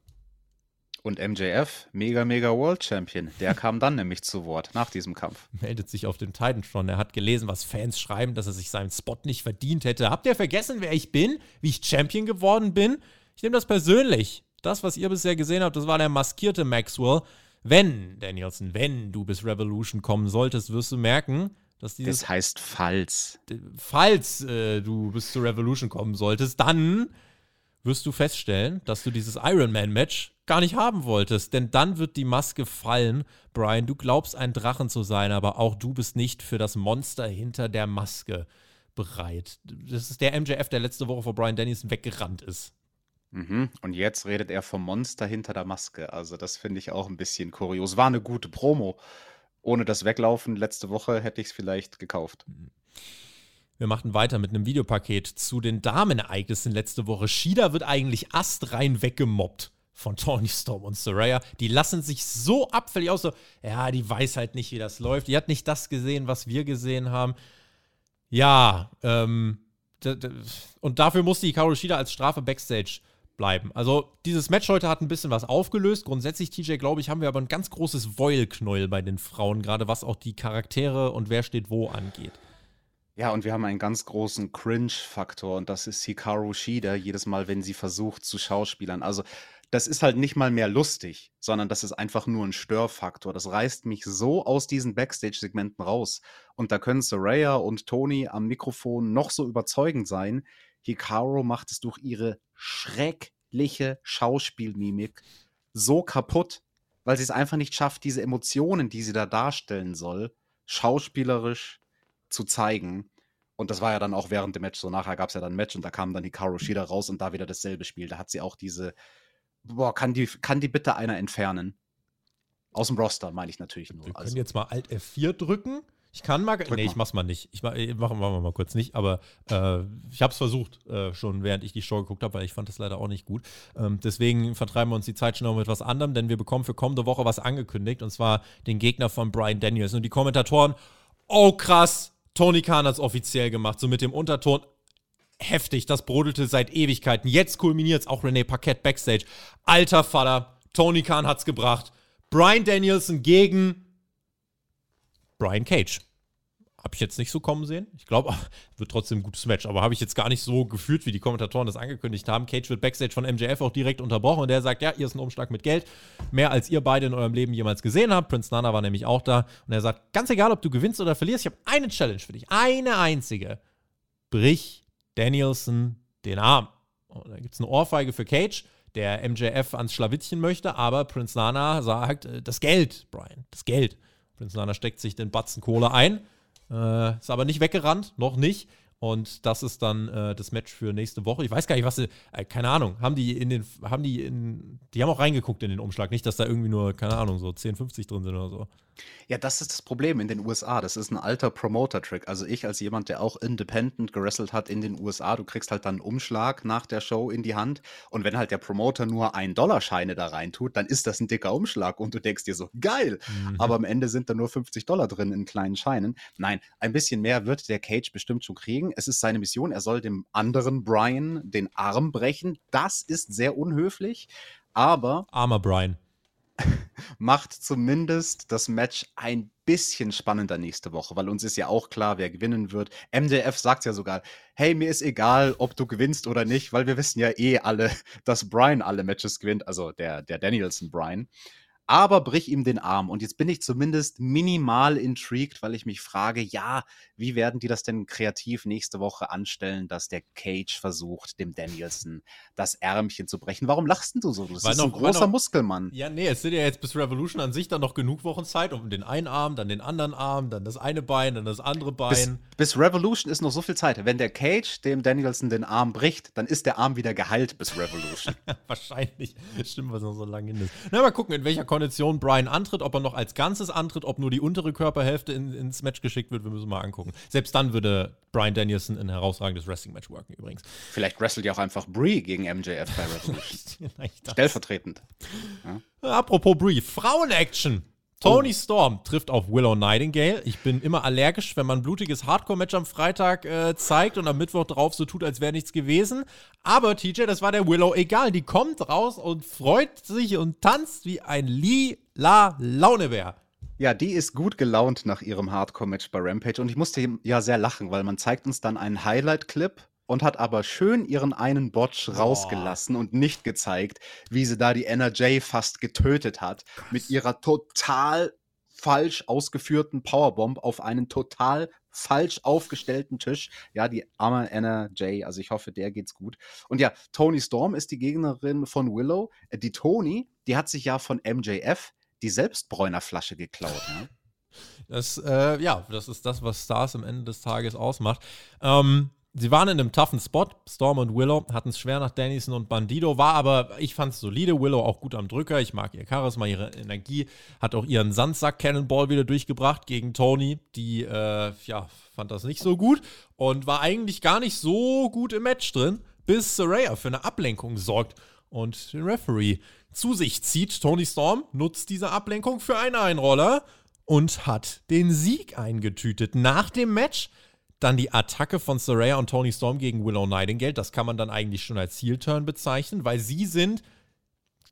Und MJF, mega, mega World Champion, der kam dann nämlich zu Wort nach diesem Kampf. meldet sich auf dem Titantron. Er hat gelesen, was Fans schreiben, dass er sich seinen Spot nicht verdient hätte. Habt ihr vergessen, wer ich bin? Wie ich Champion geworden bin? Ich nehme das persönlich. Das, was ihr bisher gesehen habt, das war der maskierte Maxwell. Wenn, Danielson, wenn du bis Revolution kommen solltest, wirst du merken, dass dieses Das heißt falls. falls äh, du bis zur Revolution kommen solltest, dann wirst du feststellen, dass du dieses Iron Man Match gar nicht haben wolltest, denn dann wird die Maske fallen. Brian, du glaubst ein Drachen zu sein, aber auch du bist nicht für das Monster hinter der Maske bereit. Das ist der MJF, der letzte Woche vor Brian Dennison weggerannt ist. Mhm. Und jetzt redet er vom Monster hinter der Maske. Also das finde ich auch ein bisschen kurios. War eine gute Promo. Ohne das Weglaufen letzte Woche hätte ich es vielleicht gekauft. Wir machten weiter mit einem Videopaket zu den Damenereignissen letzte Woche. Shida wird eigentlich astrein weggemobbt von Tony Storm und Soraya. Die lassen sich so abfällig aus. So, ja, die weiß halt nicht, wie das läuft. Die hat nicht das gesehen, was wir gesehen haben. Ja, ähm, und dafür musste Hikaru Shida als Strafe Backstage bleiben. Also, dieses Match heute hat ein bisschen was aufgelöst. Grundsätzlich, TJ, glaube ich, haben wir aber ein ganz großes Wollknäuel bei den Frauen, gerade was auch die Charaktere und wer steht wo angeht. Ja, und wir haben einen ganz großen Cringe-Faktor und das ist Hikaru Shida jedes Mal, wenn sie versucht zu schauspielern. Also, das ist halt nicht mal mehr lustig, sondern das ist einfach nur ein Störfaktor. Das reißt mich so aus diesen Backstage-Segmenten raus. Und da können Soraya und Tony am Mikrofon noch so überzeugend sein. Hikaru macht es durch ihre schreckliche Schauspielmimik so kaputt, weil sie es einfach nicht schafft, diese Emotionen, die sie da darstellen soll, schauspielerisch zu zeigen. Und das war ja dann auch während dem Match so. Nachher gab es ja dann ein Match und da kam dann Hikaru Shida raus und da wieder dasselbe Spiel. Da hat sie auch diese. Boah, kann die, kann die bitte einer entfernen? Aus dem Roster, meine ich natürlich nur. Wir können Also, jetzt mal Alt F4 drücken. Ich kann mal. Drück nee, mal. ich mach's mal nicht. Ich mach, machen wir mal kurz nicht, aber äh, ich habe es versucht, äh, schon während ich die Show geguckt habe, weil ich fand das leider auch nicht gut. Ähm, deswegen vertreiben wir uns die Zeit schnell mit was anderem, denn wir bekommen für kommende Woche was angekündigt und zwar den Gegner von Brian Daniels. Und die Kommentatoren, oh krass, Tony Khan hat's offiziell gemacht, so mit dem Unterton. Heftig, das brodelte seit Ewigkeiten. Jetzt kulminiert's auch René Paquette backstage. Alter Vater, Tony Khan hat's gebracht. Brian Danielson gegen Brian Cage. Habe ich jetzt nicht so kommen sehen. Ich glaube, wird trotzdem ein gutes Match, aber habe ich jetzt gar nicht so gefühlt, wie die Kommentatoren das angekündigt haben. Cage wird Backstage von MJF auch direkt unterbrochen und der sagt, ja, ihr ist ein Umschlag mit Geld. Mehr als ihr beide in eurem Leben jemals gesehen habt. Prince Nana war nämlich auch da und er sagt, ganz egal, ob du gewinnst oder verlierst, ich habe eine Challenge für dich. Eine einzige. Brich Danielson den Arm. Und da gibt es eine Ohrfeige für Cage, der MJF ans Schlawittchen möchte, aber Prince Nana sagt, äh, das Geld, Brian, das Geld. Prince Nana steckt sich den Batzen Kohle ein, äh, ist aber nicht weggerannt, noch nicht. Und das ist dann äh, das Match für nächste Woche. Ich weiß gar nicht, was sie, äh, keine Ahnung, haben die in den, haben die in, die haben auch reingeguckt in den Umschlag. Nicht, dass da irgendwie nur, keine Ahnung, so 10, 50 drin sind oder so. Ja, das ist das Problem in den USA. Das ist ein alter Promoter-Trick. Also ich als jemand, der auch independent gewrestelt hat in den USA, du kriegst halt dann einen Umschlag nach der Show in die Hand. Und wenn halt der Promoter nur ein Dollarscheine da rein tut, dann ist das ein dicker Umschlag und du denkst dir so, geil. Mhm. Aber am Ende sind da nur 50 Dollar drin in kleinen Scheinen. Nein, ein bisschen mehr wird der Cage bestimmt schon kriegen. Es ist seine Mission. Er soll dem anderen Brian den Arm brechen. Das ist sehr unhöflich. Aber. Armer Brian macht zumindest das Match ein bisschen spannender nächste Woche, weil uns ist ja auch klar, wer gewinnen wird. MDF sagt ja sogar, hey, mir ist egal, ob du gewinnst oder nicht, weil wir wissen ja eh alle, dass Brian alle Matches gewinnt, also der, der Danielson Brian aber brich ihm den Arm. Und jetzt bin ich zumindest minimal intrigued, weil ich mich frage, ja, wie werden die das denn kreativ nächste Woche anstellen, dass der Cage versucht, dem Danielson das Ärmchen zu brechen? Warum lachst du so? Das weil ist noch, ein großer noch, Muskelmann. Ja, nee, es sind ja jetzt bis Revolution an sich dann noch genug Wochen Zeit, um den einen Arm, dann den anderen Arm, dann das eine Bein, dann das andere Bein. Bis, bis Revolution ist noch so viel Zeit. Wenn der Cage dem Danielson den Arm bricht, dann ist der Arm wieder geheilt bis Revolution. Wahrscheinlich. Stimmt, was noch so lange hin ist. Na, mal gucken, in welcher Kondition Brian antritt, ob er noch als Ganzes antritt, ob nur die untere Körperhälfte in, ins Match geschickt wird, wir müssen mal angucken. Selbst dann würde Brian Danielson ein herausragendes Wrestling-Match worken übrigens. Vielleicht wrestelt ja auch einfach Brie gegen MJF bei Revolution. Stellvertretend. Ja. Apropos Brie, Frauen-Action. Tony. Storm trifft auf Willow Nightingale. Ich bin immer allergisch, wenn man ein blutiges Hardcore-Match am Freitag äh, zeigt und am Mittwoch drauf so tut, als wäre nichts gewesen. Aber TJ, das war der Willow egal. Die kommt raus und freut sich und tanzt wie ein lila Launebär. Ja, die ist gut gelaunt nach ihrem Hardcore-Match bei Rampage und ich musste ja sehr lachen, weil man zeigt uns dann einen Highlight-Clip und hat aber schön ihren einen Botch rausgelassen und nicht gezeigt, wie sie da die NRJ fast getötet hat Krass. mit ihrer total falsch ausgeführten Powerbomb auf einen total falsch aufgestellten Tisch. Ja, die arme NRJ, also ich hoffe, der geht's gut. Und ja, Tony Storm ist die Gegnerin von Willow. Äh, die Tony, die hat sich ja von MJF die Selbstbräunerflasche geklaut. Ne? Das, äh, ja, das ist das, was Stars am Ende des Tages ausmacht. Ähm, Sie waren in einem toughen Spot. Storm und Willow hatten es schwer nach Dennison und Bandido, war aber, ich fand es solide. Willow auch gut am Drücker. Ich mag ihr Charisma, ihre Energie. Hat auch ihren Sandsack Cannonball wieder durchgebracht gegen Tony. Die, äh, ja, fand das nicht so gut und war eigentlich gar nicht so gut im Match drin, bis Saraya für eine Ablenkung sorgt und den Referee zu sich zieht. Tony Storm nutzt diese Ablenkung für einen Einroller und hat den Sieg eingetütet. Nach dem Match dann die Attacke von Saraya und Tony Storm gegen Willow Nightingale. Das kann man dann eigentlich schon als Heel-Turn bezeichnen, weil sie sind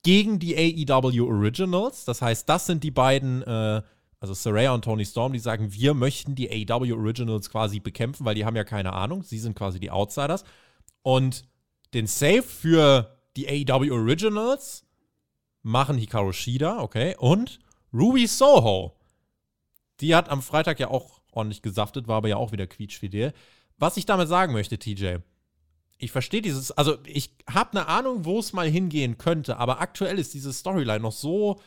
gegen die AEW Originals. Das heißt, das sind die beiden, äh, also Saraya und Tony Storm, die sagen, wir möchten die AEW Originals quasi bekämpfen, weil die haben ja keine Ahnung. Sie sind quasi die Outsiders. Und den Save für die AEW Originals machen Hikaru Shida, okay, und Ruby Soho. Die hat am Freitag ja auch ordentlich gesaftet, war aber ja auch wieder quietschfidel. Was ich damit sagen möchte, TJ, ich verstehe dieses, also ich habe eine Ahnung, wo es mal hingehen könnte, aber aktuell ist diese Storyline noch so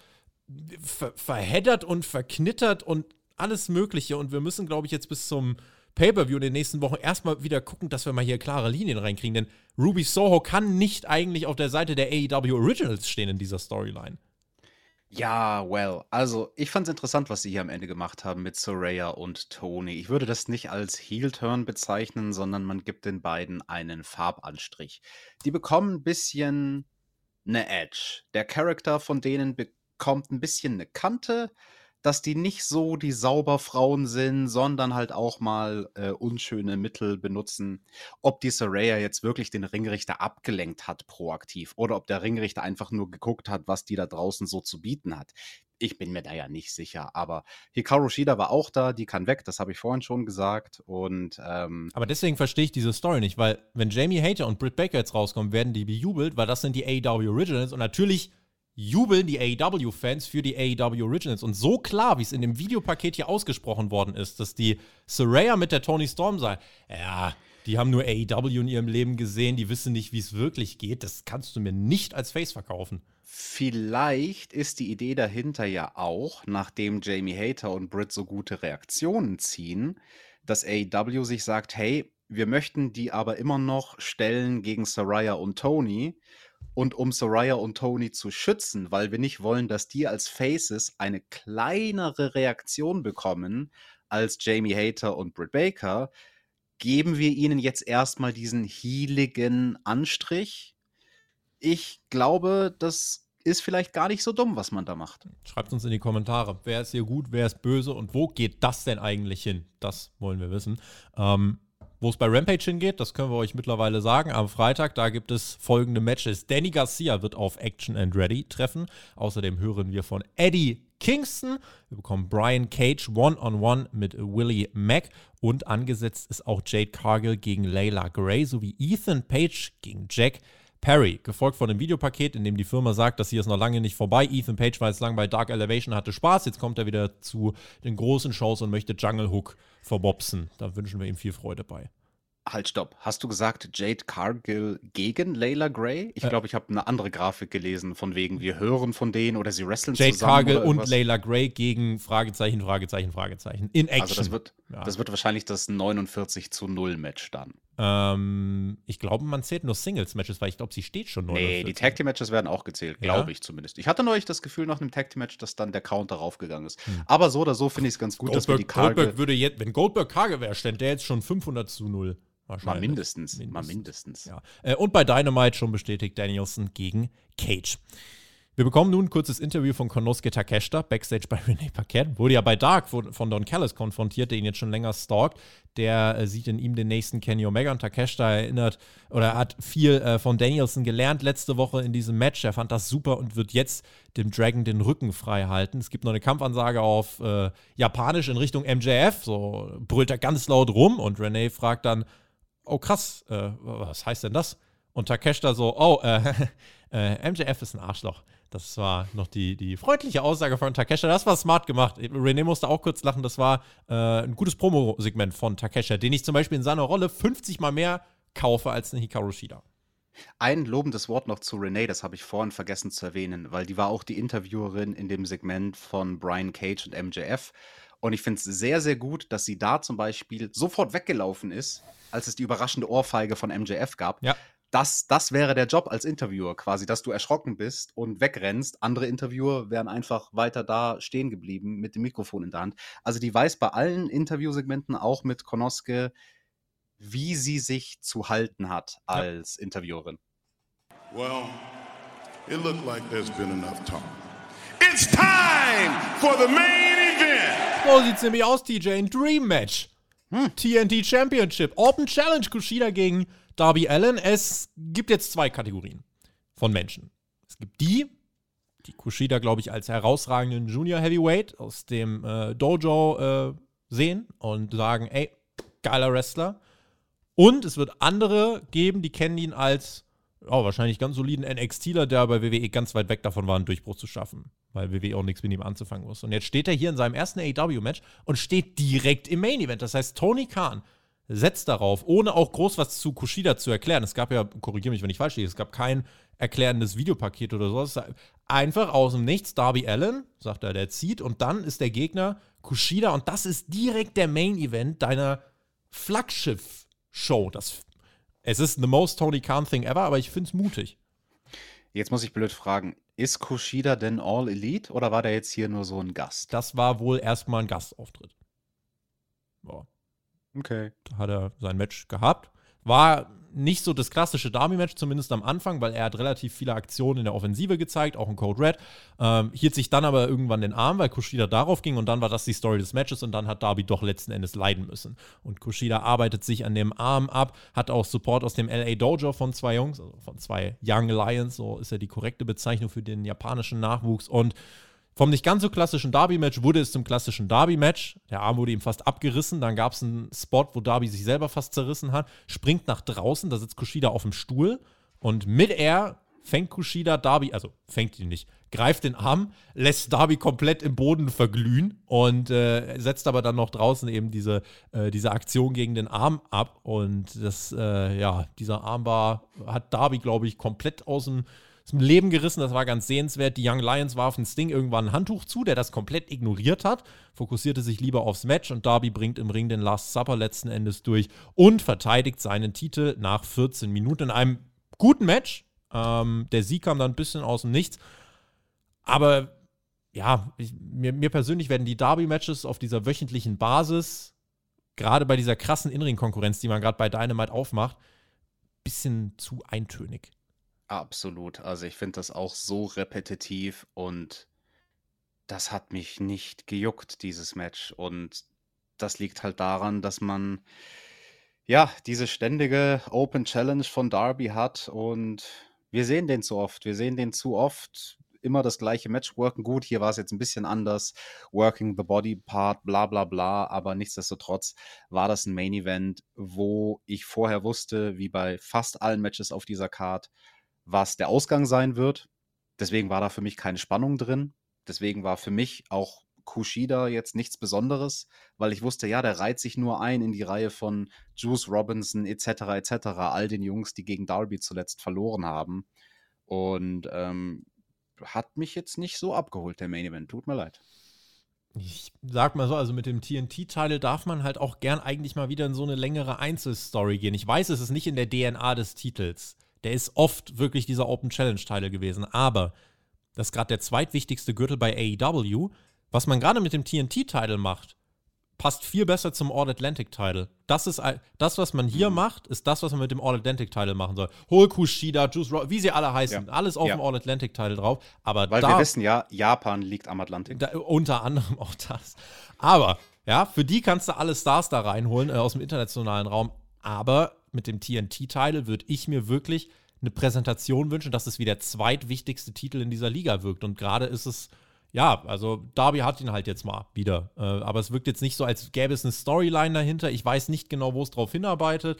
ver verheddert und verknittert und alles Mögliche und wir müssen, glaube ich, jetzt bis zum Pay-Per-View in den nächsten Wochen erstmal wieder gucken, dass wir mal hier klare Linien reinkriegen, denn Ruby Soho kann nicht eigentlich auf der Seite der AEW Originals stehen in dieser Storyline. Ja, well, also ich fand es interessant, was sie hier am Ende gemacht haben mit Soraya und Tony. Ich würde das nicht als Heel-Turn bezeichnen, sondern man gibt den beiden einen Farbanstrich. Die bekommen ein bisschen eine Edge. Der Charakter von denen bekommt ein bisschen eine Kante dass die nicht so die Sauberfrauen sind, sondern halt auch mal äh, unschöne Mittel benutzen. Ob die Saraya jetzt wirklich den Ringrichter abgelenkt hat proaktiv oder ob der Ringrichter einfach nur geguckt hat, was die da draußen so zu bieten hat. Ich bin mir da ja nicht sicher, aber Hikaru Shida war auch da, die kann weg, das habe ich vorhin schon gesagt. Und, ähm aber deswegen verstehe ich diese Story nicht, weil wenn Jamie Hater und Britt Baker jetzt rauskommen, werden die bejubelt, weil das sind die AW Originals und natürlich jubeln die AEW-Fans für die AEW Originals. Und so klar, wie es in dem Videopaket hier ausgesprochen worden ist, dass die Soraya mit der Tony Storm sei, ja, die haben nur AEW in ihrem Leben gesehen, die wissen nicht, wie es wirklich geht. Das kannst du mir nicht als Face verkaufen. Vielleicht ist die Idee dahinter ja auch, nachdem Jamie Hater und Britt so gute Reaktionen ziehen, dass AEW sich sagt, hey, wir möchten die aber immer noch stellen gegen Saraya und Tony und um Soraya und Tony zu schützen, weil wir nicht wollen, dass die als Faces eine kleinere Reaktion bekommen als Jamie Hater und Britt Baker, geben wir ihnen jetzt erstmal diesen healigen Anstrich. Ich glaube, das ist vielleicht gar nicht so dumm, was man da macht. Schreibt uns in die Kommentare, wer ist hier gut, wer ist böse und wo geht das denn eigentlich hin? Das wollen wir wissen. Ähm, wo es bei Rampage hingeht, das können wir euch mittlerweile sagen. Am Freitag, da gibt es folgende Matches. Danny Garcia wird auf Action and Ready treffen. Außerdem hören wir von Eddie Kingston. Wir bekommen Brian Cage One-on-One -on -one mit Willie Mack. Und angesetzt ist auch Jade Cargill gegen Layla Gray sowie Ethan Page gegen Jack Perry, gefolgt von einem Videopaket, in dem die Firma sagt, dass hier ist noch lange nicht vorbei. Ethan Page war jetzt lang bei Dark Elevation, hatte Spaß. Jetzt kommt er wieder zu den großen Shows und möchte Jungle Hook verbopsen. Da wünschen wir ihm viel Freude bei. Halt, stopp. Hast du gesagt Jade Cargill gegen Layla Gray? Ich glaube, ich habe eine andere Grafik gelesen, von wegen, wir hören von denen oder sie wresteln Jade zusammen. Jade Cargill und Layla Gray gegen Fragezeichen, Fragezeichen, Fragezeichen. In Action. Also das wird, ja. das wird wahrscheinlich das 49 zu 0 Match dann. Ähm, ich glaube, man zählt nur Singles-Matches, weil ich glaube, sie steht schon 49. Nee, die Tag Team-Matches werden auch gezählt, glaube ja? ich zumindest. Ich hatte neulich das Gefühl nach einem Tag Team-Match, dass dann der Counter raufgegangen ist. Hm. Aber so oder so finde ich es ganz gut, Goldberg, dass wir die Cargill Goldberg würde jetzt, wenn Goldberg Cargill wäre, stand der jetzt schon 500 zu 0. Mal mindestens. mindestens. Mal mindestens. Ja. Äh, und bei Dynamite schon bestätigt Danielson gegen Cage. Wir bekommen nun ein kurzes Interview von Konosuke Takeshita, Backstage bei René Paquette. Wurde ja bei Dark von Don Callis konfrontiert, der ihn jetzt schon länger stalkt. Der äh, sieht in ihm den nächsten Kenny Omega und Takeshita erinnert oder hat viel äh, von Danielson gelernt letzte Woche in diesem Match. Er fand das super und wird jetzt dem Dragon den Rücken frei halten. Es gibt noch eine Kampfansage auf äh, Japanisch in Richtung MJF. So brüllt er ganz laut rum und René fragt dann, oh krass, äh, was heißt denn das? Und Takeshita so, oh, MJF ist ein Arschloch. Das war noch die, die freundliche Aussage von Takeshita. Das war smart gemacht. René musste auch kurz lachen. Das war äh, ein gutes Promo-Segment von Takeshita, den ich zum Beispiel in seiner Rolle 50 mal mehr kaufe als eine Hikaru Shida. Ein lobendes Wort noch zu Renee, das habe ich vorhin vergessen zu erwähnen, weil die war auch die Interviewerin in dem Segment von Brian Cage und MJF. Und ich finde es sehr, sehr gut, dass sie da zum Beispiel sofort weggelaufen ist, als es die überraschende Ohrfeige von MJF gab. Ja. Das, das wäre der Job als Interviewer quasi, dass du erschrocken bist und wegrennst. Andere Interviewer wären einfach weiter da stehen geblieben mit dem Mikrofon in der Hand. Also die weiß bei allen Interviewsegmenten, auch mit Konoske, wie sie sich zu halten hat als ja. Interviewerin. Well, it looked like there's been enough talk. It's time for the main so sieht's nämlich aus, TJ. Ein Dream Match. Hm. TNT Championship. Open Challenge Kushida gegen Darby Allen. Es gibt jetzt zwei Kategorien von Menschen. Es gibt die, die Kushida, glaube ich, als herausragenden Junior Heavyweight aus dem äh, Dojo äh, sehen und sagen, ey, geiler Wrestler. Und es wird andere geben, die kennen ihn als oh, wahrscheinlich ganz soliden NXTler, der bei WWE ganz weit weg davon war, einen Durchbruch zu schaffen, weil WWE auch nichts mit ihm anzufangen muss. Und jetzt steht er hier in seinem ersten AEW-Match und steht direkt im Main-Event. Das heißt, Tony Khan setzt darauf, ohne auch groß was zu Kushida zu erklären. Es gab ja, korrigiere mich, wenn ich falsch liege, es gab kein erklärendes Videopaket oder sowas. Einfach aus dem Nichts Darby Allen, sagt er, der zieht und dann ist der Gegner Kushida und das ist direkt der Main-Event deiner Flaggschiff-Show. Das es ist the most Tony Khan thing ever, aber ich finde es mutig. Jetzt muss ich blöd fragen. ist Kushida denn All Elite oder war der jetzt hier nur so ein Gast? Das war wohl erstmal ein Gastauftritt. Ja. Okay. Da hat er sein Match gehabt. War nicht so das klassische Derby-Match, zumindest am Anfang, weil er hat relativ viele Aktionen in der Offensive gezeigt, auch in Code Red. Ähm, hielt sich dann aber irgendwann den Arm, weil Kushida darauf ging und dann war das die Story des Matches und dann hat Darby doch letzten Endes leiden müssen. Und Kushida arbeitet sich an dem Arm ab, hat auch Support aus dem LA Dojo von zwei Jungs, also von zwei Young Lions, so ist ja die korrekte Bezeichnung für den japanischen Nachwuchs und vom nicht ganz so klassischen Derby-Match wurde es zum klassischen Derby-Match. Der Arm wurde ihm fast abgerissen. Dann gab es einen Spot, wo Darby sich selber fast zerrissen hat. Springt nach draußen, da sitzt Kushida auf dem Stuhl. Und mit er fängt Kushida Darby, also fängt ihn nicht, greift den Arm, lässt Darby komplett im Boden verglühen und äh, setzt aber dann noch draußen eben diese, äh, diese Aktion gegen den Arm ab. Und das, äh, ja, dieser Arm war, hat Darby, glaube ich, komplett aus dem aus dem Leben gerissen. Das war ganz sehenswert. Die Young Lions warfen Sting irgendwann ein Handtuch zu, der das komplett ignoriert hat, fokussierte sich lieber aufs Match und Darby bringt im Ring den Last Supper letzten Endes durch und verteidigt seinen Titel nach 14 Minuten in einem guten Match. Ähm, der Sieg kam dann ein bisschen aus dem Nichts. Aber ja, ich, mir, mir persönlich werden die Derby-Matches auf dieser wöchentlichen Basis, gerade bei dieser krassen Inring-Konkurrenz, die man gerade bei Dynamite aufmacht, bisschen zu eintönig. Absolut. Also ich finde das auch so repetitiv und das hat mich nicht gejuckt, dieses Match. Und das liegt halt daran, dass man ja diese ständige Open Challenge von Darby hat und wir sehen den zu oft. Wir sehen den zu oft. Immer das gleiche Match worken. Gut, hier war es jetzt ein bisschen anders. Working the Body Part, bla bla bla. Aber nichtsdestotrotz war das ein Main Event, wo ich vorher wusste, wie bei fast allen Matches auf dieser Card, was der Ausgang sein wird. Deswegen war da für mich keine Spannung drin. Deswegen war für mich auch Kushida jetzt nichts Besonderes, weil ich wusste, ja, der reiht sich nur ein in die Reihe von Juice Robinson etc. etc. All den Jungs, die gegen Darby zuletzt verloren haben. Und ähm, hat mich jetzt nicht so abgeholt, der Main Event. Tut mir leid. Ich sag mal so, also mit dem TNT-Teil darf man halt auch gern eigentlich mal wieder in so eine längere Einzelstory gehen. Ich weiß, es ist nicht in der DNA des Titels der ist oft wirklich dieser Open Challenge-Teil gewesen. Aber das ist gerade der zweitwichtigste Gürtel bei AEW. Was man gerade mit dem TNT-Title macht, passt viel besser zum All-Atlantic-Title. Das ist das, was man hier mhm. macht, ist das, was man mit dem All-Atlantic-Title machen soll. Hol Kushida, Juice Rock, wie sie alle heißen, ja. alles auf ja. dem All-Atlantic-Title drauf. Aber Weil da, wir wissen ja, Japan liegt am Atlantik. Da, unter anderem auch das. Aber, ja, für die kannst du alle Stars da reinholen äh, aus dem internationalen Raum. Aber mit dem TNT-Title würde ich mir wirklich eine Präsentation wünschen, dass es wie der zweitwichtigste Titel in dieser Liga wirkt. Und gerade ist es, ja, also Darby hat ihn halt jetzt mal wieder. Äh, aber es wirkt jetzt nicht so, als gäbe es eine Storyline dahinter. Ich weiß nicht genau, wo es drauf hinarbeitet.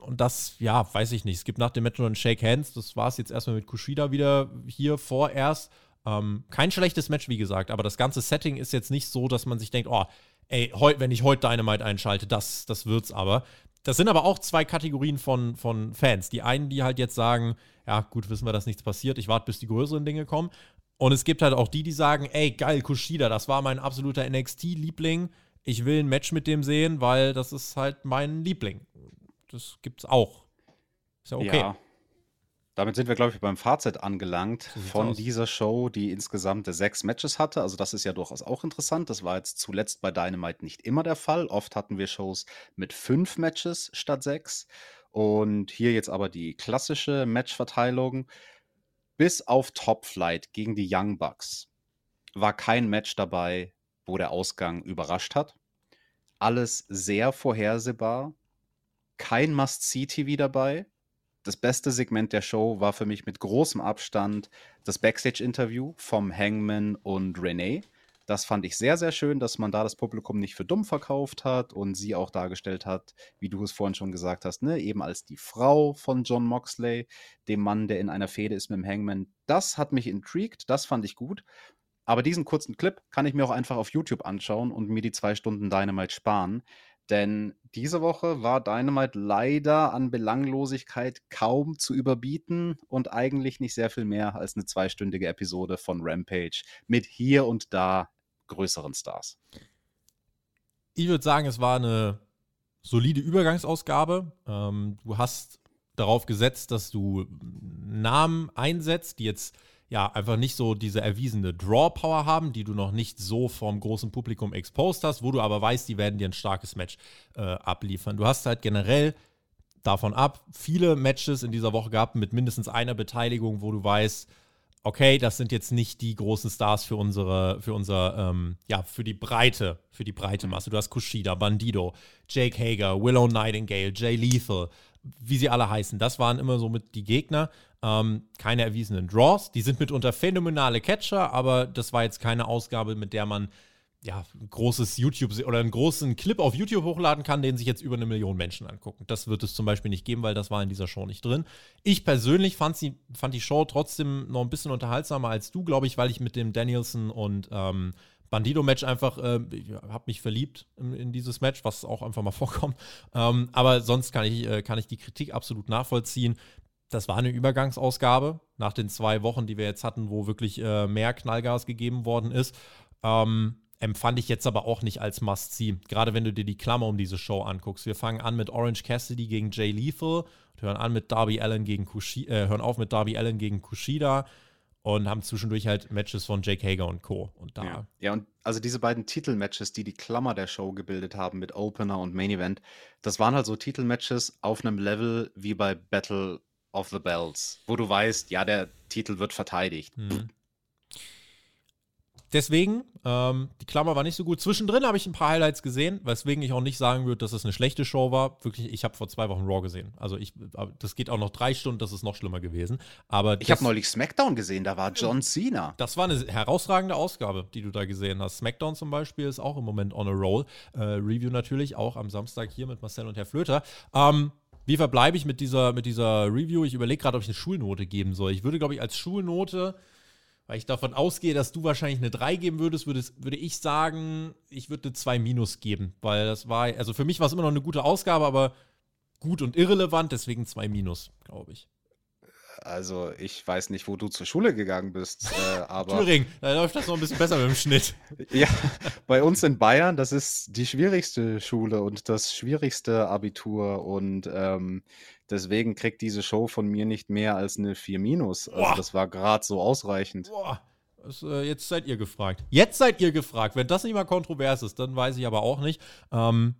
Und das, ja, weiß ich nicht. Es gibt nach dem Match nur ein Shake Hands. Das war es jetzt erstmal mit Kushida wieder hier vorerst. Ähm, kein schlechtes Match, wie gesagt, aber das ganze Setting ist jetzt nicht so, dass man sich denkt, oh, ey, heu, wenn ich heute Dynamite einschalte, das, das wird's aber. Das sind aber auch zwei Kategorien von, von Fans. Die einen, die halt jetzt sagen, ja, gut, wissen wir, dass nichts passiert, ich warte, bis die größeren Dinge kommen. Und es gibt halt auch die, die sagen, ey, geil, Kushida, das war mein absoluter NXT-Liebling. Ich will ein Match mit dem sehen, weil das ist halt mein Liebling. Das gibt's auch. Ist ja okay. Ja, damit sind wir, glaube ich, beim Fazit angelangt so von aus. dieser Show, die insgesamt sechs Matches hatte. Also das ist ja durchaus auch interessant. Das war jetzt zuletzt bei Dynamite nicht immer der Fall. Oft hatten wir Shows mit fünf Matches statt sechs. Und hier jetzt aber die klassische Matchverteilung. Bis auf Top Flight gegen die Young Bucks war kein Match dabei, wo der Ausgang überrascht hat. Alles sehr vorhersehbar. Kein Must-See-TV dabei das beste Segment der Show war für mich mit großem Abstand das Backstage-Interview vom Hangman und Renee. Das fand ich sehr, sehr schön, dass man da das Publikum nicht für dumm verkauft hat und sie auch dargestellt hat, wie du es vorhin schon gesagt hast, ne? eben als die Frau von John Moxley, dem Mann, der in einer Fehde ist mit dem Hangman. Das hat mich intrigued, das fand ich gut. Aber diesen kurzen Clip kann ich mir auch einfach auf YouTube anschauen und mir die zwei Stunden Dynamite sparen. Denn diese Woche war Dynamite leider an Belanglosigkeit kaum zu überbieten und eigentlich nicht sehr viel mehr als eine zweistündige Episode von Rampage mit hier und da größeren Stars. Ich würde sagen, es war eine solide Übergangsausgabe. Ähm, du hast darauf gesetzt, dass du Namen einsetzt, die jetzt ja, einfach nicht so diese erwiesene Draw-Power haben, die du noch nicht so vom großen Publikum exposed hast, wo du aber weißt, die werden dir ein starkes Match äh, abliefern. Du hast halt generell davon ab viele Matches in dieser Woche gehabt mit mindestens einer Beteiligung, wo du weißt, okay, das sind jetzt nicht die großen Stars für unsere, für unser, ähm, ja, für die Breite, für die breite Masse. Du hast Kushida, Bandido, Jake Hager, Willow Nightingale, Jay Lethal, wie sie alle heißen. Das waren immer so mit die Gegner. Ähm, keine erwiesenen Draws. Die sind mitunter phänomenale Catcher, aber das war jetzt keine Ausgabe, mit der man ja, ein großes YouTube oder einen großen Clip auf YouTube hochladen kann, den sich jetzt über eine Million Menschen angucken. Das wird es zum Beispiel nicht geben, weil das war in dieser Show nicht drin. Ich persönlich fand, sie, fand die Show trotzdem noch ein bisschen unterhaltsamer als du, glaube ich, weil ich mit dem Danielson und ähm, Bandido-Match einfach, äh, habe mich verliebt in, in, dieses Match, was auch einfach mal vorkommt. Ähm, aber sonst kann ich, äh, kann ich die Kritik absolut nachvollziehen. Das war eine Übergangsausgabe nach den zwei Wochen, die wir jetzt hatten, wo wirklich äh, mehr Knallgas gegeben worden ist. Ähm, empfand ich jetzt aber auch nicht als Must-See. Gerade wenn du dir die Klammer um diese Show anguckst. Wir fangen an mit Orange Cassidy gegen Jay Lethal hören an mit Darby Allen gegen Kushida, äh, hören auf mit Darby Allen gegen Kushida und haben zwischendurch halt Matches von Jake Hager und Co. Und da. Ja. ja, und also diese beiden Titelmatches, die die Klammer der Show gebildet haben mit Opener und Main Event, das waren halt so Titelmatches auf einem Level wie bei Battle of the Bells, wo du weißt, ja, der Titel wird verteidigt. Mhm. Deswegen, ähm, die Klammer war nicht so gut. Zwischendrin habe ich ein paar Highlights gesehen, weswegen ich auch nicht sagen würde, dass es eine schlechte Show war. Wirklich, ich habe vor zwei Wochen Raw gesehen. Also ich, das geht auch noch drei Stunden, das ist noch schlimmer gewesen. Aber ich habe neulich SmackDown gesehen, da war John Cena. Das war eine herausragende Ausgabe, die du da gesehen hast. SmackDown zum Beispiel ist auch im Moment on a roll. Äh, Review natürlich auch am Samstag hier mit Marcel und Herr Flöter. Ähm, wie verbleibe ich mit dieser, mit dieser Review? Ich überlege gerade, ob ich eine Schulnote geben soll. Ich würde, glaube ich, als Schulnote weil ich davon ausgehe, dass du wahrscheinlich eine 3 geben würdest, würdest würde ich sagen, ich würde eine 2 minus geben, weil das war, also für mich war es immer noch eine gute Ausgabe, aber gut und irrelevant, deswegen 2 minus, glaube ich. Also ich weiß nicht, wo du zur Schule gegangen bist, äh, aber. Thüringen, da läuft das noch ein bisschen besser mit dem Schnitt. ja, bei uns in Bayern, das ist die schwierigste Schule und das schwierigste Abitur und ähm, Deswegen kriegt diese Show von mir nicht mehr als eine 4 minus. Also das war gerade so ausreichend. Boah. Das, äh, jetzt seid ihr gefragt. Jetzt seid ihr gefragt. Wenn das nicht mal kontrovers ist, dann weiß ich aber auch nicht. Ähm,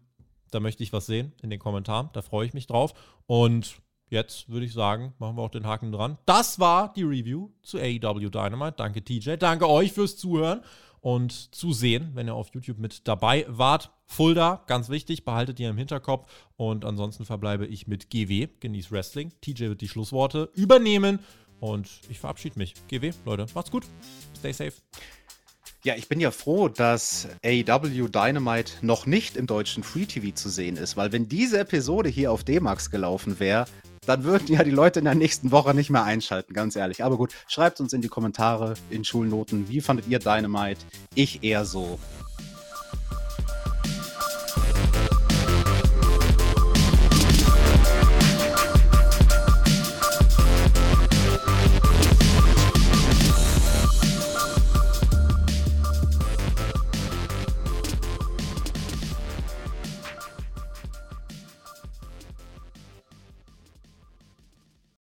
da möchte ich was sehen in den Kommentaren. Da freue ich mich drauf. Und jetzt würde ich sagen, machen wir auch den Haken dran. Das war die Review zu AEW Dynamite. Danke, TJ. Danke euch fürs Zuhören und zu sehen, wenn ihr auf YouTube mit dabei wart. Fulda, ganz wichtig, behaltet ihr im Hinterkopf. Und ansonsten verbleibe ich mit GW, genieß Wrestling. TJ wird die Schlussworte übernehmen. Und ich verabschiede mich. GW, Leute, macht's gut. Stay safe. Ja, ich bin ja froh, dass AEW Dynamite noch nicht im deutschen Free TV zu sehen ist, weil wenn diese Episode hier auf D-Max gelaufen wäre, dann würden ja die Leute in der nächsten Woche nicht mehr einschalten, ganz ehrlich. Aber gut, schreibt uns in die Kommentare, in Schulnoten, wie fandet ihr Dynamite? Ich eher so